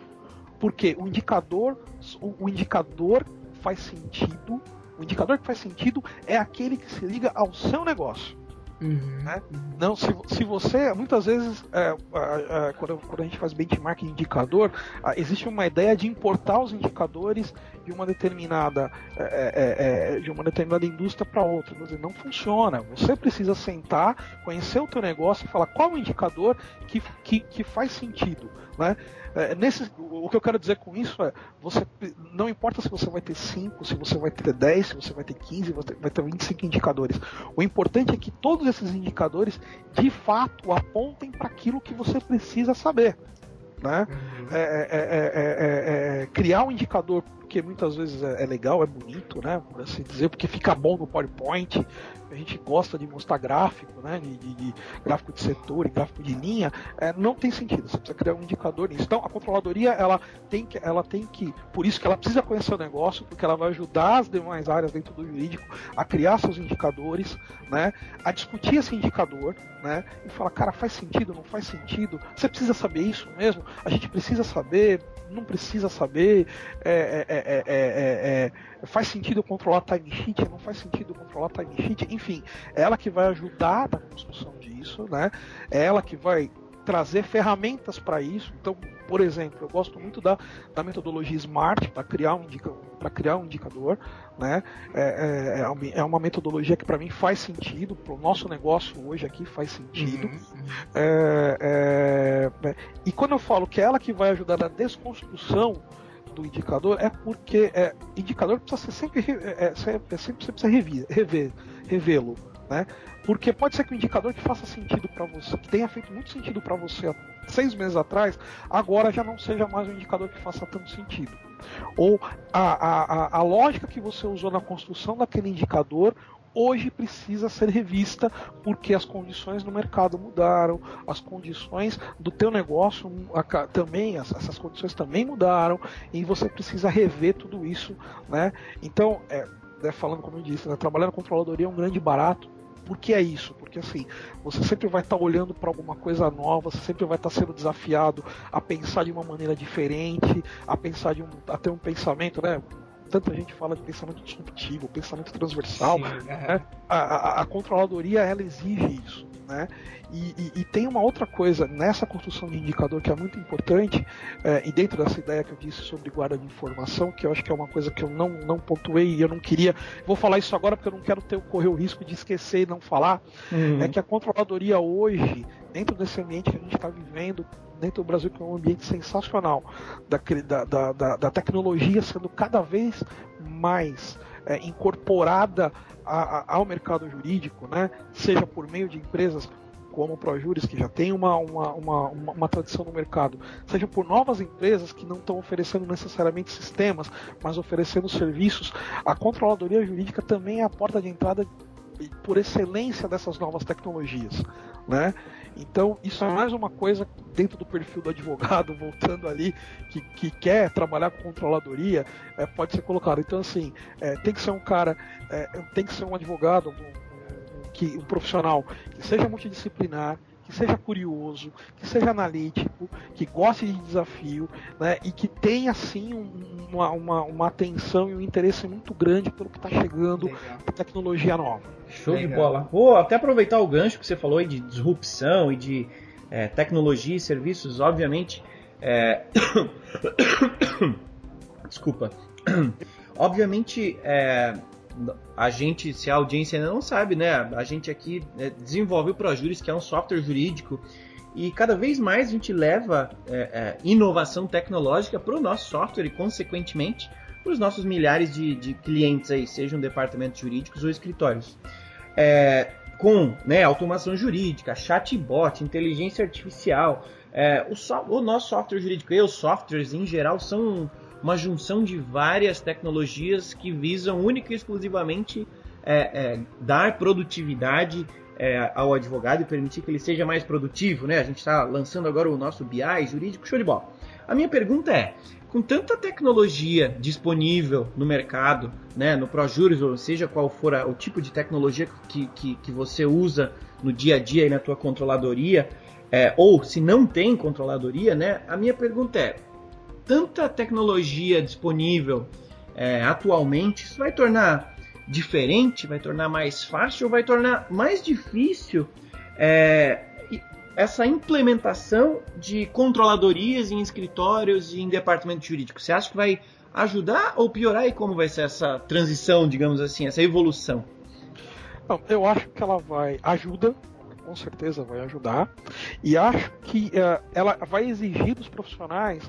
Porque o indicador, o, o indicador faz sentido. O indicador que faz sentido é aquele que se liga ao seu negócio. Uhum. Né? Não, se, se você, muitas vezes, é, é, é, quando, quando, a gente faz benchmark em indicador, existe uma ideia de importar os indicadores de uma determinada, é, é, é, de uma determinada indústria para outra. Não funciona. Você precisa sentar, conhecer o teu negócio e falar qual é o indicador que, que, que faz sentido. Né? É, nesse, o que eu quero dizer com isso é, você não importa se você vai ter 5, se você vai ter 10, se você vai ter 15, você vai ter 25 indicadores. O importante é que todos esses indicadores de fato apontem para aquilo que você precisa saber. Né? Uhum. É, é, é, criar um indicador muitas vezes é, legal, é bonito, né? Por assim dizer, porque fica bom no PowerPoint, a gente gosta de mostrar gráfico, né, de, de, de gráfico de setor e gráfico de linha, é, não tem sentido. Você precisa criar um indicador nisso. Então, a controladoria ela tem que, ela tem que, por isso que ela precisa conhecer o negócio, porque ela vai ajudar as demais áreas dentro do jurídico a criar seus indicadores, né, a discutir esse indicador, né, e falar, cara, faz sentido, não faz sentido? Você precisa saber isso mesmo? A gente precisa saber? Não precisa saber? é, é, é, faz sentido controlar timesheet? Não faz sentido controlar timesheet? enfim, é ela que vai ajudar na construção disso, né? É ela que vai trazer ferramentas para isso. Então, Por exemplo, eu gosto muito da, da metodologia SMART para criar, um indica, criar um indicador. Né? É, é, é uma metodologia que para mim faz sentido, para o nosso negócio hoje aqui faz sentido. Uhum, uhum. É, é, e quando eu falo que é ela que vai ajudar na desconstrução do indicador, é porque é, indicador precisa ser sempre, é, é, sempre você precisa rever, rever revê-lo. Né? Porque pode ser que o indicador que faça sentido para você, que tenha feito muito sentido para você há seis meses atrás, agora já não seja mais um indicador que faça tanto sentido. Ou a, a, a lógica que você usou na construção daquele indicador hoje precisa ser revista porque as condições do mercado mudaram, as condições do teu negócio também, essas condições também mudaram e você precisa rever tudo isso, né? Então, é, né, falando como eu disse, né, trabalhar na controladoria é um grande barato. Por que é isso? Porque assim, você sempre vai estar tá olhando para alguma coisa nova, você sempre vai estar tá sendo desafiado a pensar de uma maneira diferente, a pensar de um, a ter um pensamento, né? Tanta gente fala de pensamento disruptivo, pensamento transversal, Sim, né? a, a, a, controladoria ela exige isso, né? E, e, e, tem uma outra coisa nessa construção de indicador que é muito importante é, e dentro dessa ideia que eu disse sobre guarda de informação, que eu acho que é uma coisa que eu não, não pontuei e eu não queria, vou falar isso agora porque eu não quero ter correr o risco de esquecer e não falar, uhum. é que a controladoria hoje dentro desse ambiente que a gente está vivendo, dentro do Brasil, que é um ambiente sensacional, da, da, da, da tecnologia sendo cada vez mais é, incorporada a, a, ao mercado jurídico, né? seja por meio de empresas como o ProJuris, que já tem uma, uma, uma, uma, tradição no mercado, seja por novas empresas que não estão oferecendo necessariamente sistemas, mas oferecendo serviços, a controladoria jurídica também é a porta de entrada por excelência dessas novas tecnologias. Né? Então, isso é mais uma coisa dentro do perfil do advogado, voltando ali, que, que quer trabalhar com controladoria, é, pode ser colocado. Então, assim, é, tem que ser um cara, é, tem que ser um advogado, um, um, que, um profissional que seja multidisciplinar, que seja curioso, que seja analítico, que goste de desafio, né, e que tenha assim uma, uma, uma atenção e um interesse muito grande pelo que está chegando, a tecnologia nova. Show Legal. de bola. Vou até aproveitar o gancho que você falou aí de disrupção e de é, tecnologia e serviços, obviamente. É... Desculpa. Obviamente, é, a gente, se a audiência ainda não sabe, né? A gente aqui é, desenvolve o ProJuris, que é um software jurídico, e cada vez mais a gente leva é, é, inovação tecnológica para o nosso software e, consequentemente, para os nossos milhares de, de, clientes aí, sejam departamentos jurídicos ou escritórios. É, com né, automação jurídica, chatbot, inteligência artificial, é, o, so, o nosso software jurídico e os softwares em geral são uma junção de várias tecnologias que visam única e exclusivamente é, é, dar produtividade é, ao advogado e permitir que ele seja mais produtivo, né? A gente está lançando agora o nosso BI jurídico, show de bola. A minha pergunta é, com tanta tecnologia disponível no mercado, né, no ProJuris, ou seja qual for a, o tipo de tecnologia que, que, que, você usa no dia a dia e na tua controladoria, é, ou se não tem controladoria, né, a minha pergunta é, tanta tecnologia disponível é, atualmente, isso vai tornar diferente, vai tornar mais fácil ou vai tornar mais difícil é, essa implementação de controladorias em escritórios e em departamento jurídico? Você acha que vai ajudar ou piorar e como vai ser essa transição, digamos assim, essa evolução? Não, eu acho que ela vai ajuda, com certeza vai ajudar, e acho que uh, ela vai exigir dos profissionais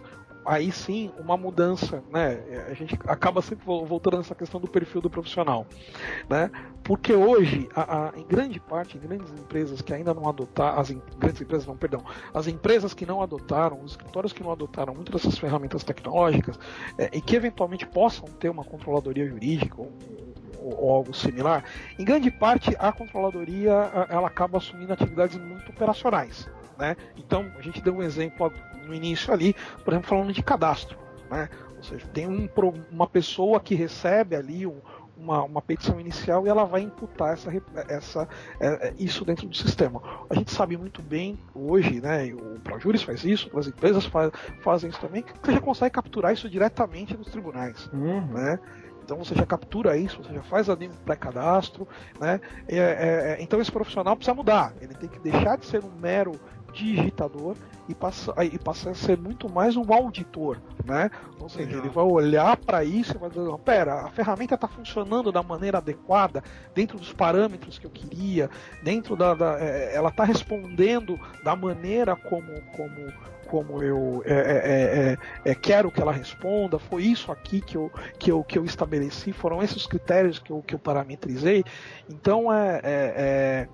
aí sim uma mudança, né? A gente acaba sempre voltando nessa questão do perfil do profissional, né? Porque hoje, a, a, em grande parte, em grandes empresas que ainda não adotaram, as em, grandes empresas não, perdão, as empresas que não adotaram, os escritórios que não adotaram muitas dessas ferramentas tecnológicas é, e que eventualmente possam ter uma controladoria jurídica ou, algo similar, em grande parte a controladoria ela acaba assumindo atividades muito operacionais, né? Então, a gente deu um exemplo no início ali, por exemplo, falando de cadastro. Né? Ou seja, tem um, uma pessoa que recebe ali um, uma, uma, petição inicial e ela vai imputar essa, essa, é, é, isso dentro do sistema. A gente sabe muito bem hoje, né, o ProJuris faz isso, outras empresas faz, fazem isso também, que você já consegue capturar isso diretamente nos tribunais. Uhum. Né? Então você já captura isso, você já faz ali um pré-cadastro, né? É, é, é, então esse profissional precisa mudar. Ele tem que deixar de ser um mero digitador e passa, e passa a ser muito mais um auditor, né? Ou seja, ele vai olhar para isso e vai dizer, pera, a ferramenta está funcionando da maneira adequada, dentro dos parâmetros que eu queria, dentro da, da é, ela está respondendo da maneira como, como como eu é, é, é, é, quero que ela responda, foi isso aqui que eu, que eu, que eu estabeleci, foram esses critérios que eu, que eu parametrizei. Então é, é,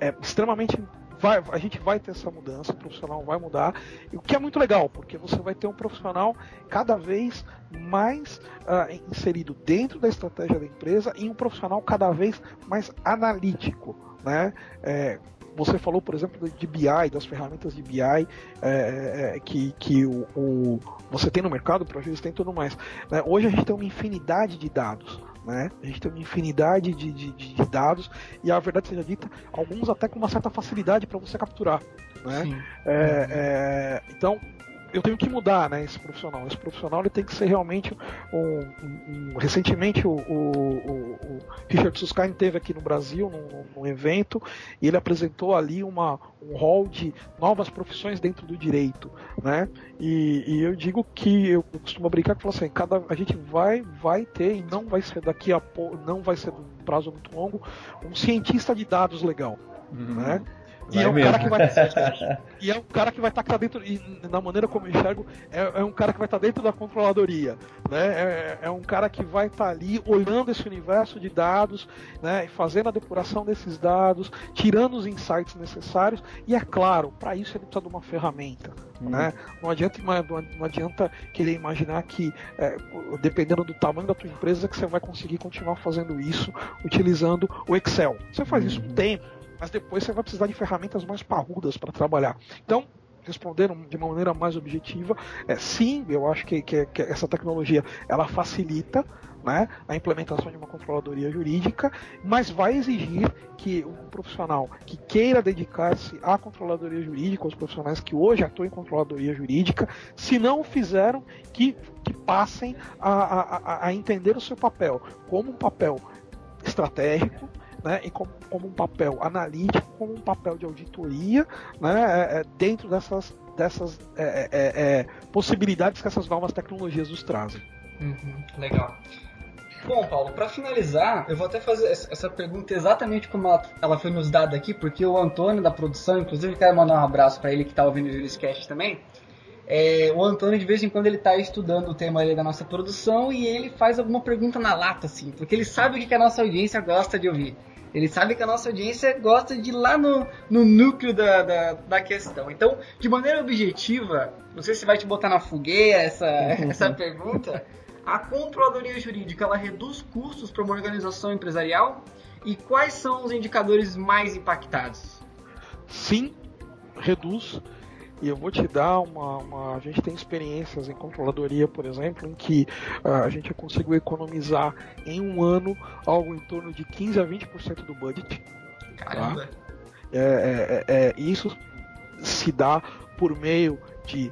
é extremamente vai, a gente vai ter essa mudança, o profissional vai mudar, o que é muito legal, porque você vai ter um profissional cada vez mais uh, inserido dentro da estratégia da empresa e um profissional cada vez mais analítico, né? É, você falou, por exemplo, de BI, das ferramentas de BI é, é, que, que o, o, você tem no mercado, para tem tudo mais. Né? Hoje a gente tem uma infinidade de dados. Né? A gente tem uma infinidade de, de, de, dados e a verdade seja dita, alguns até com uma certa facilidade para você capturar. Né? É, é, então, eu tenho que mudar né, esse profissional. Esse profissional ele tem que ser realmente um. um, um recentemente o, o, o, Richard Susskind teve aqui no Brasil num, num, evento e ele apresentou ali uma, um hall de novas profissões dentro do direito. Né? E, e eu digo que eu costumo brincar que assim, cada, a gente vai, vai ter, e não vai ser daqui a não vai ser um prazo muito longo, um cientista de dados legal. Uhum. Né? E é, um cara que vai, e é um cara que vai estar tá dentro, e na maneira como eu enxergo, é, é um cara que vai estar tá dentro da controladoria. Né? É, é um cara que vai estar tá ali olhando esse universo de dados, né? fazendo a depuração desses dados, tirando os insights necessários, e é claro, para isso ele precisa de uma ferramenta. Hum. Né? Não, adianta, não adianta querer imaginar que, é, dependendo do tamanho da tua empresa, que você vai conseguir continuar fazendo isso utilizando o Excel. Você faz isso um uhum. tempo mas depois você vai precisar de ferramentas mais parrudas para trabalhar. Então, respondendo de uma maneira mais objetiva, é, sim, eu acho que, que, que essa tecnologia ela facilita né, a implementação de uma controladoria jurídica, mas vai exigir que um profissional que queira dedicar-se à controladoria jurídica, os profissionais que hoje atuam em controladoria jurídica, se não fizeram, que, que passem a, a, a entender o seu papel como um papel estratégico, né, como, como, um papel analítico, como um papel de auditoria, né, é, é dentro dessas, dessas é, é, é, possibilidades que essas novas tecnologias nos trazem. Uhum, legal. Bom, Paulo, para finalizar, eu vou até fazer essa pergunta exatamente como ela, ela, foi nos dada aqui, porque o Antônio da produção, inclusive quero mandar um abraço para ele que está ouvindo o Juriscast também. É, o Antônio de vez em quando ele está estudando o tema da nossa produção e ele faz alguma pergunta na lata, assim, porque ele sabe o que a nossa audiência gosta de ouvir. Ele sabe que a nossa audiência gosta de ir lá no, no núcleo da, da, da, questão. Então, de maneira objetiva, não sei se vai te botar na fogueira essa, essa pergunta. A controladoria jurídica ela reduz custos para uma organização empresarial? E quais são os indicadores mais impactados? Sim, reduz e eu vou te dar uma, uma, A gente tem experiências em controladoria, por exemplo, em que uh, a gente conseguiu economizar em um ano algo em torno de 15 a 20% do budget. Caramba! Tá? É, é, é, isso se dá por meio de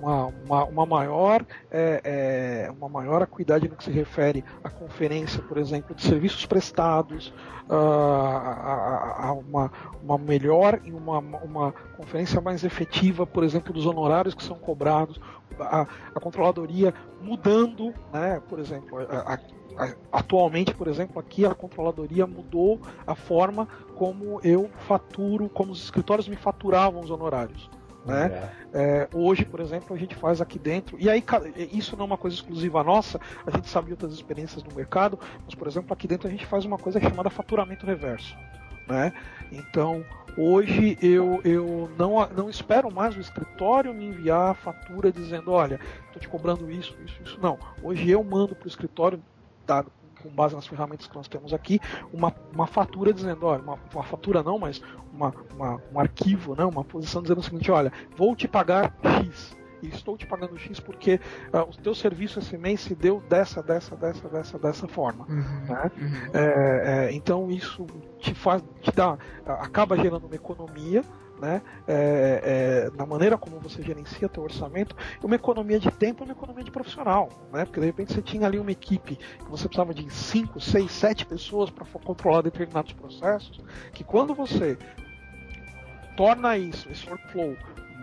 uma, uma, uma, maior, é, é, uma maior acuidade no que se refere à conferência, por exemplo, de serviços prestados, uh, a, a, uma, uma melhor e uma, uma conferência mais efetiva, por exemplo, dos honorários que são cobrados, a, a controladoria mudando, né, por exemplo, a, atualmente, por exemplo, aqui a controladoria mudou a forma como eu faturo, como os escritórios me faturavam os honorários. Né? É, hoje, por exemplo, a gente faz aqui dentro, e aí isso não é uma coisa exclusiva nossa, a gente sabe de outras experiências no mercado, mas, por exemplo, aqui dentro a gente faz uma coisa chamada faturamento reverso. Né? Então, hoje eu, eu não, não espero mais o escritório me enviar a fatura dizendo: olha, estou te cobrando isso, isso, isso. Não. Hoje eu mando para o escritório, dado com base nas ferramentas que nós temos aqui, uma, uma fatura dizendo, olha, uma, uma fatura não, mas uma, uma, um arquivo, né, uma posição dizendo o seguinte, olha, vou te pagar X. E estou te pagando X porque uh, o teu serviço esse mês se deu dessa, dessa, dessa, dessa, dessa forma. Uhum, né? Uhum. É, é, então isso te faz, te dá, acaba gerando uma economia né? É, é, na maneira como você gerencia teu orçamento, uma economia de tempo uma economia de profissional, né? Porque de repente você tinha ali uma equipe que você precisava de 5, 6, 7 pessoas para controlar determinados processos, que quando você torna isso, esse workflow,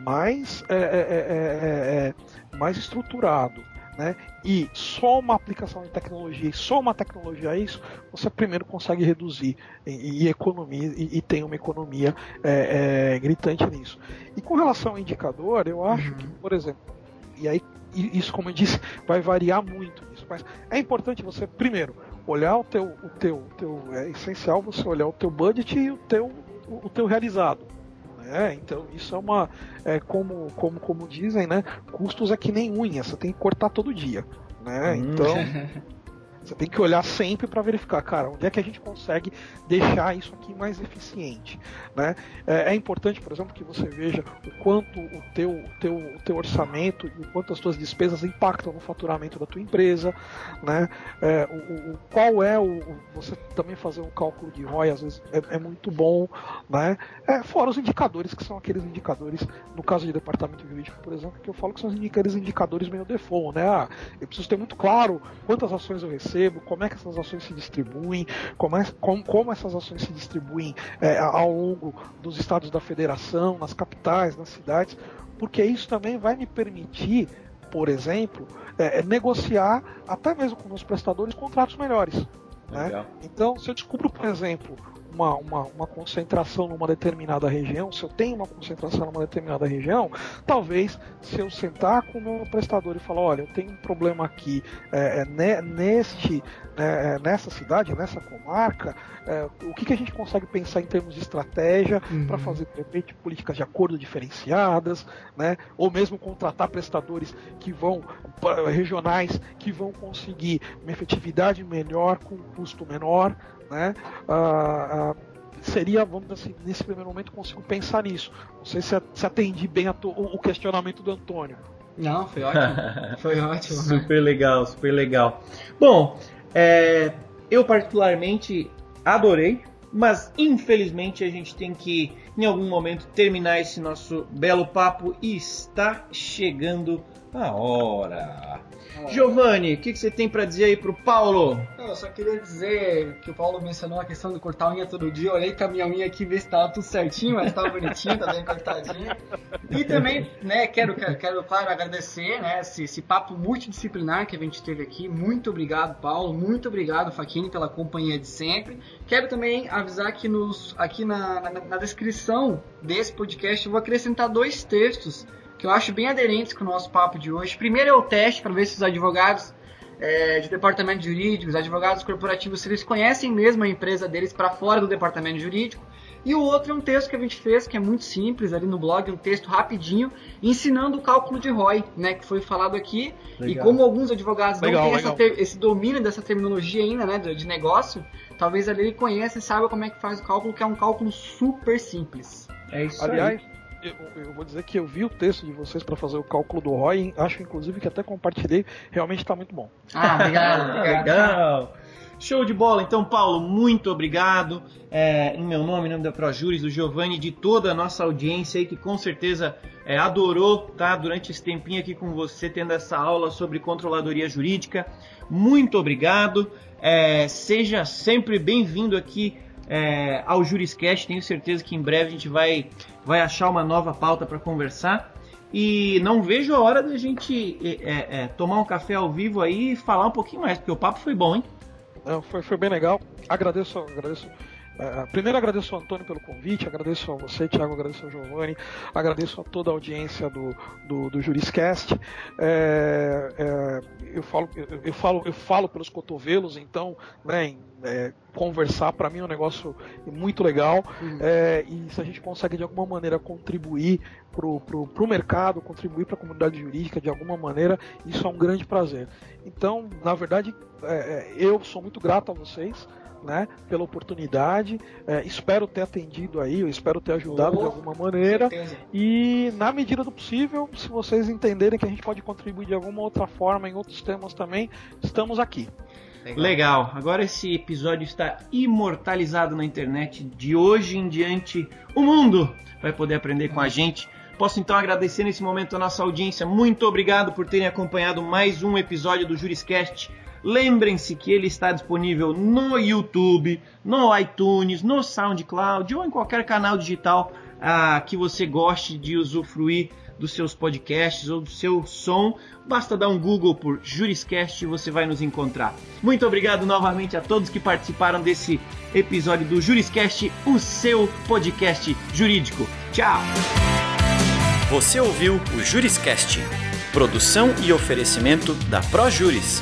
mais, é, é, é, mais estruturado, né? e só uma aplicação de tecnologia e só uma tecnologia a isso, você primeiro consegue reduzir e, e economia e, e, tem uma economia é, é, gritante nisso. E com relação ao indicador, eu acho uhum. que, por exemplo, e aí isso, como eu disse, vai variar muito nisso, mas é importante você primeiro olhar o teu, o teu, o teu é essencial você olhar o teu budget e o teu, o teu realizado. É, então isso é uma. É, como, como, como dizem, né? Custos é que nem unha, você tem que cortar todo dia. Né? Hum. Então. Você tem que olhar sempre para verificar, cara, onde é que a gente consegue deixar isso aqui mais eficiente. Né? É, é, importante, por exemplo, que você veja o quanto o teu, o teu, o teu orçamento e o quanto as suas despesas impactam no faturamento da tua empresa. Né? É, o, o, qual é o. Você também fazer um cálculo de ROI, às vezes, é, é muito bom. Né? É, fora os indicadores, que são aqueles indicadores, no caso de departamento jurídico, por exemplo, que eu falo que são aqueles indicadores meio default. Né? Ah, eu preciso ter muito claro quantas ações eu recebo recebo, como é que essas ações se distribuem, como, é, como, como essas ações se distribuem é, ao longo dos estados da federação, nas capitais, nas cidades, porque isso também vai me permitir, por exemplo, é, é negociar até mesmo com meus prestadores contratos melhores. Né? Então, se eu descubro, por exemplo, uma, uma, uma, concentração numa determinada região, se eu tenho uma concentração numa determinada região, talvez se eu sentar com o meu prestador e falar, olha, eu tenho um problema aqui é, é, neste, né, é, nessa cidade, nessa comarca, é, o que, que, a gente consegue pensar em termos de estratégia uhum. para fazer, de repente, políticas de acordo diferenciadas, né, ou mesmo contratar prestadores que vão, regionais, que vão conseguir uma efetividade melhor com um custo menor, né? Ah, ah, seria, vamos dizer assim, nesse primeiro momento consigo pensar nisso. Não sei se, se atendi bem to, o, o questionamento do Antônio. Não, foi ótimo. foi ótimo. super legal, super legal. Bom, é, eu particularmente adorei, mas infelizmente a gente tem que, em algum momento, terminar esse nosso belo papo e está chegando a hora. Giovanni, o que, que, você tem para dizer aí pro Paulo? Eu só queria dizer que o Paulo mencionou a questão de cortar unha todo dia. Eu olhei com a minha unha aqui ver se tava tudo certinho, mas tava bonitinho, tá bem cortadinho. E também, né, quero, quero, quero claro, agradecer, né, esse, esse, papo multidisciplinar que a gente teve aqui. Muito obrigado, Paulo. Muito obrigado, Faquini, pela companhia de sempre. Quero também avisar que nos, aqui na, na, na descrição desse podcast eu vou acrescentar dois textos que eu acho bem aderentes com o nosso papo de hoje. Primeiro é o teste para ver se os advogados é, de departamento jurídico, os advogados corporativos, se eles conhecem mesmo a empresa deles para fora do departamento jurídico. E o outro é um texto que a gente fez, que é muito simples, ali no blog, um texto rapidinho, ensinando o cálculo de ROI, né, que foi falado aqui. Legal. E como alguns advogados legal, não têm ter, esse domínio dessa terminologia ainda, né, de negócio, talvez ali ele conheça e saiba como é que faz o cálculo, que é um cálculo super simples. É isso Aliás, aí eu, eu, vou dizer que eu vi o texto de vocês para fazer o cálculo do ROI, acho inclusive que até compartilhei, realmente está muito bom. Ah, obrigado, legal. Show de bola. Então, Paulo, muito obrigado. É, em meu nome, em nome da ProJuris, do Giovanni, de toda a nossa audiência aí que com certeza é, adorou estar tá, durante esse tempinho aqui com você, tendo essa aula sobre controladoria jurídica. Muito obrigado. É, seja sempre bem-vindo aqui é, ao Juriscast. Tenho certeza que em breve a gente vai, vai achar uma nova pauta para conversar. E não vejo a hora da gente é, é, tomar um café ao vivo aí e falar um pouquinho mais, porque o papo foi bom, hein? Foi, foi bem legal. Agradeço, agradeço Uh, primeiro agradeço ao Antônio pelo convite, agradeço a você, Thiago, agradeço ao Giovanni, agradeço a toda a audiência do, do, do Juriscast. É, é, eu, falo, eu, eu, falo, eu falo pelos cotovelos, então, né, é, conversar para mim é um negócio muito legal. Uhum. É, e se a gente consegue de alguma maneira contribuir pro, pro, pro mercado, contribuir para a comunidade jurídica de alguma maneira, isso é um grande prazer. Então, na verdade, é, é, eu sou muito grato a vocês né, pela oportunidade. É, espero ter atendido aí, eu espero ter ajudado oh, de alguma maneira. E na medida do possível, se vocês entenderem que a gente pode contribuir de alguma outra forma em outros temas também, estamos aqui. Legal. Legal. Agora esse episódio está imortalizado na internet. De hoje em diante, o mundo vai poder aprender com a gente. Posso então agradecer nesse momento a nossa audiência. Muito obrigado por terem acompanhado mais um episódio do Juriscast. Lembrem-se que ele está disponível no YouTube, no iTunes, no SoundCloud ou em qualquer canal digital ah, que você goste de usufruir dos seus podcasts ou do seu som, basta dar um Google por Juriscast e você vai nos encontrar. Muito obrigado novamente a todos que participaram desse episódio do Juriscast, o seu podcast jurídico. Tchau! Você ouviu o Juriscast, produção e oferecimento da ProJuris,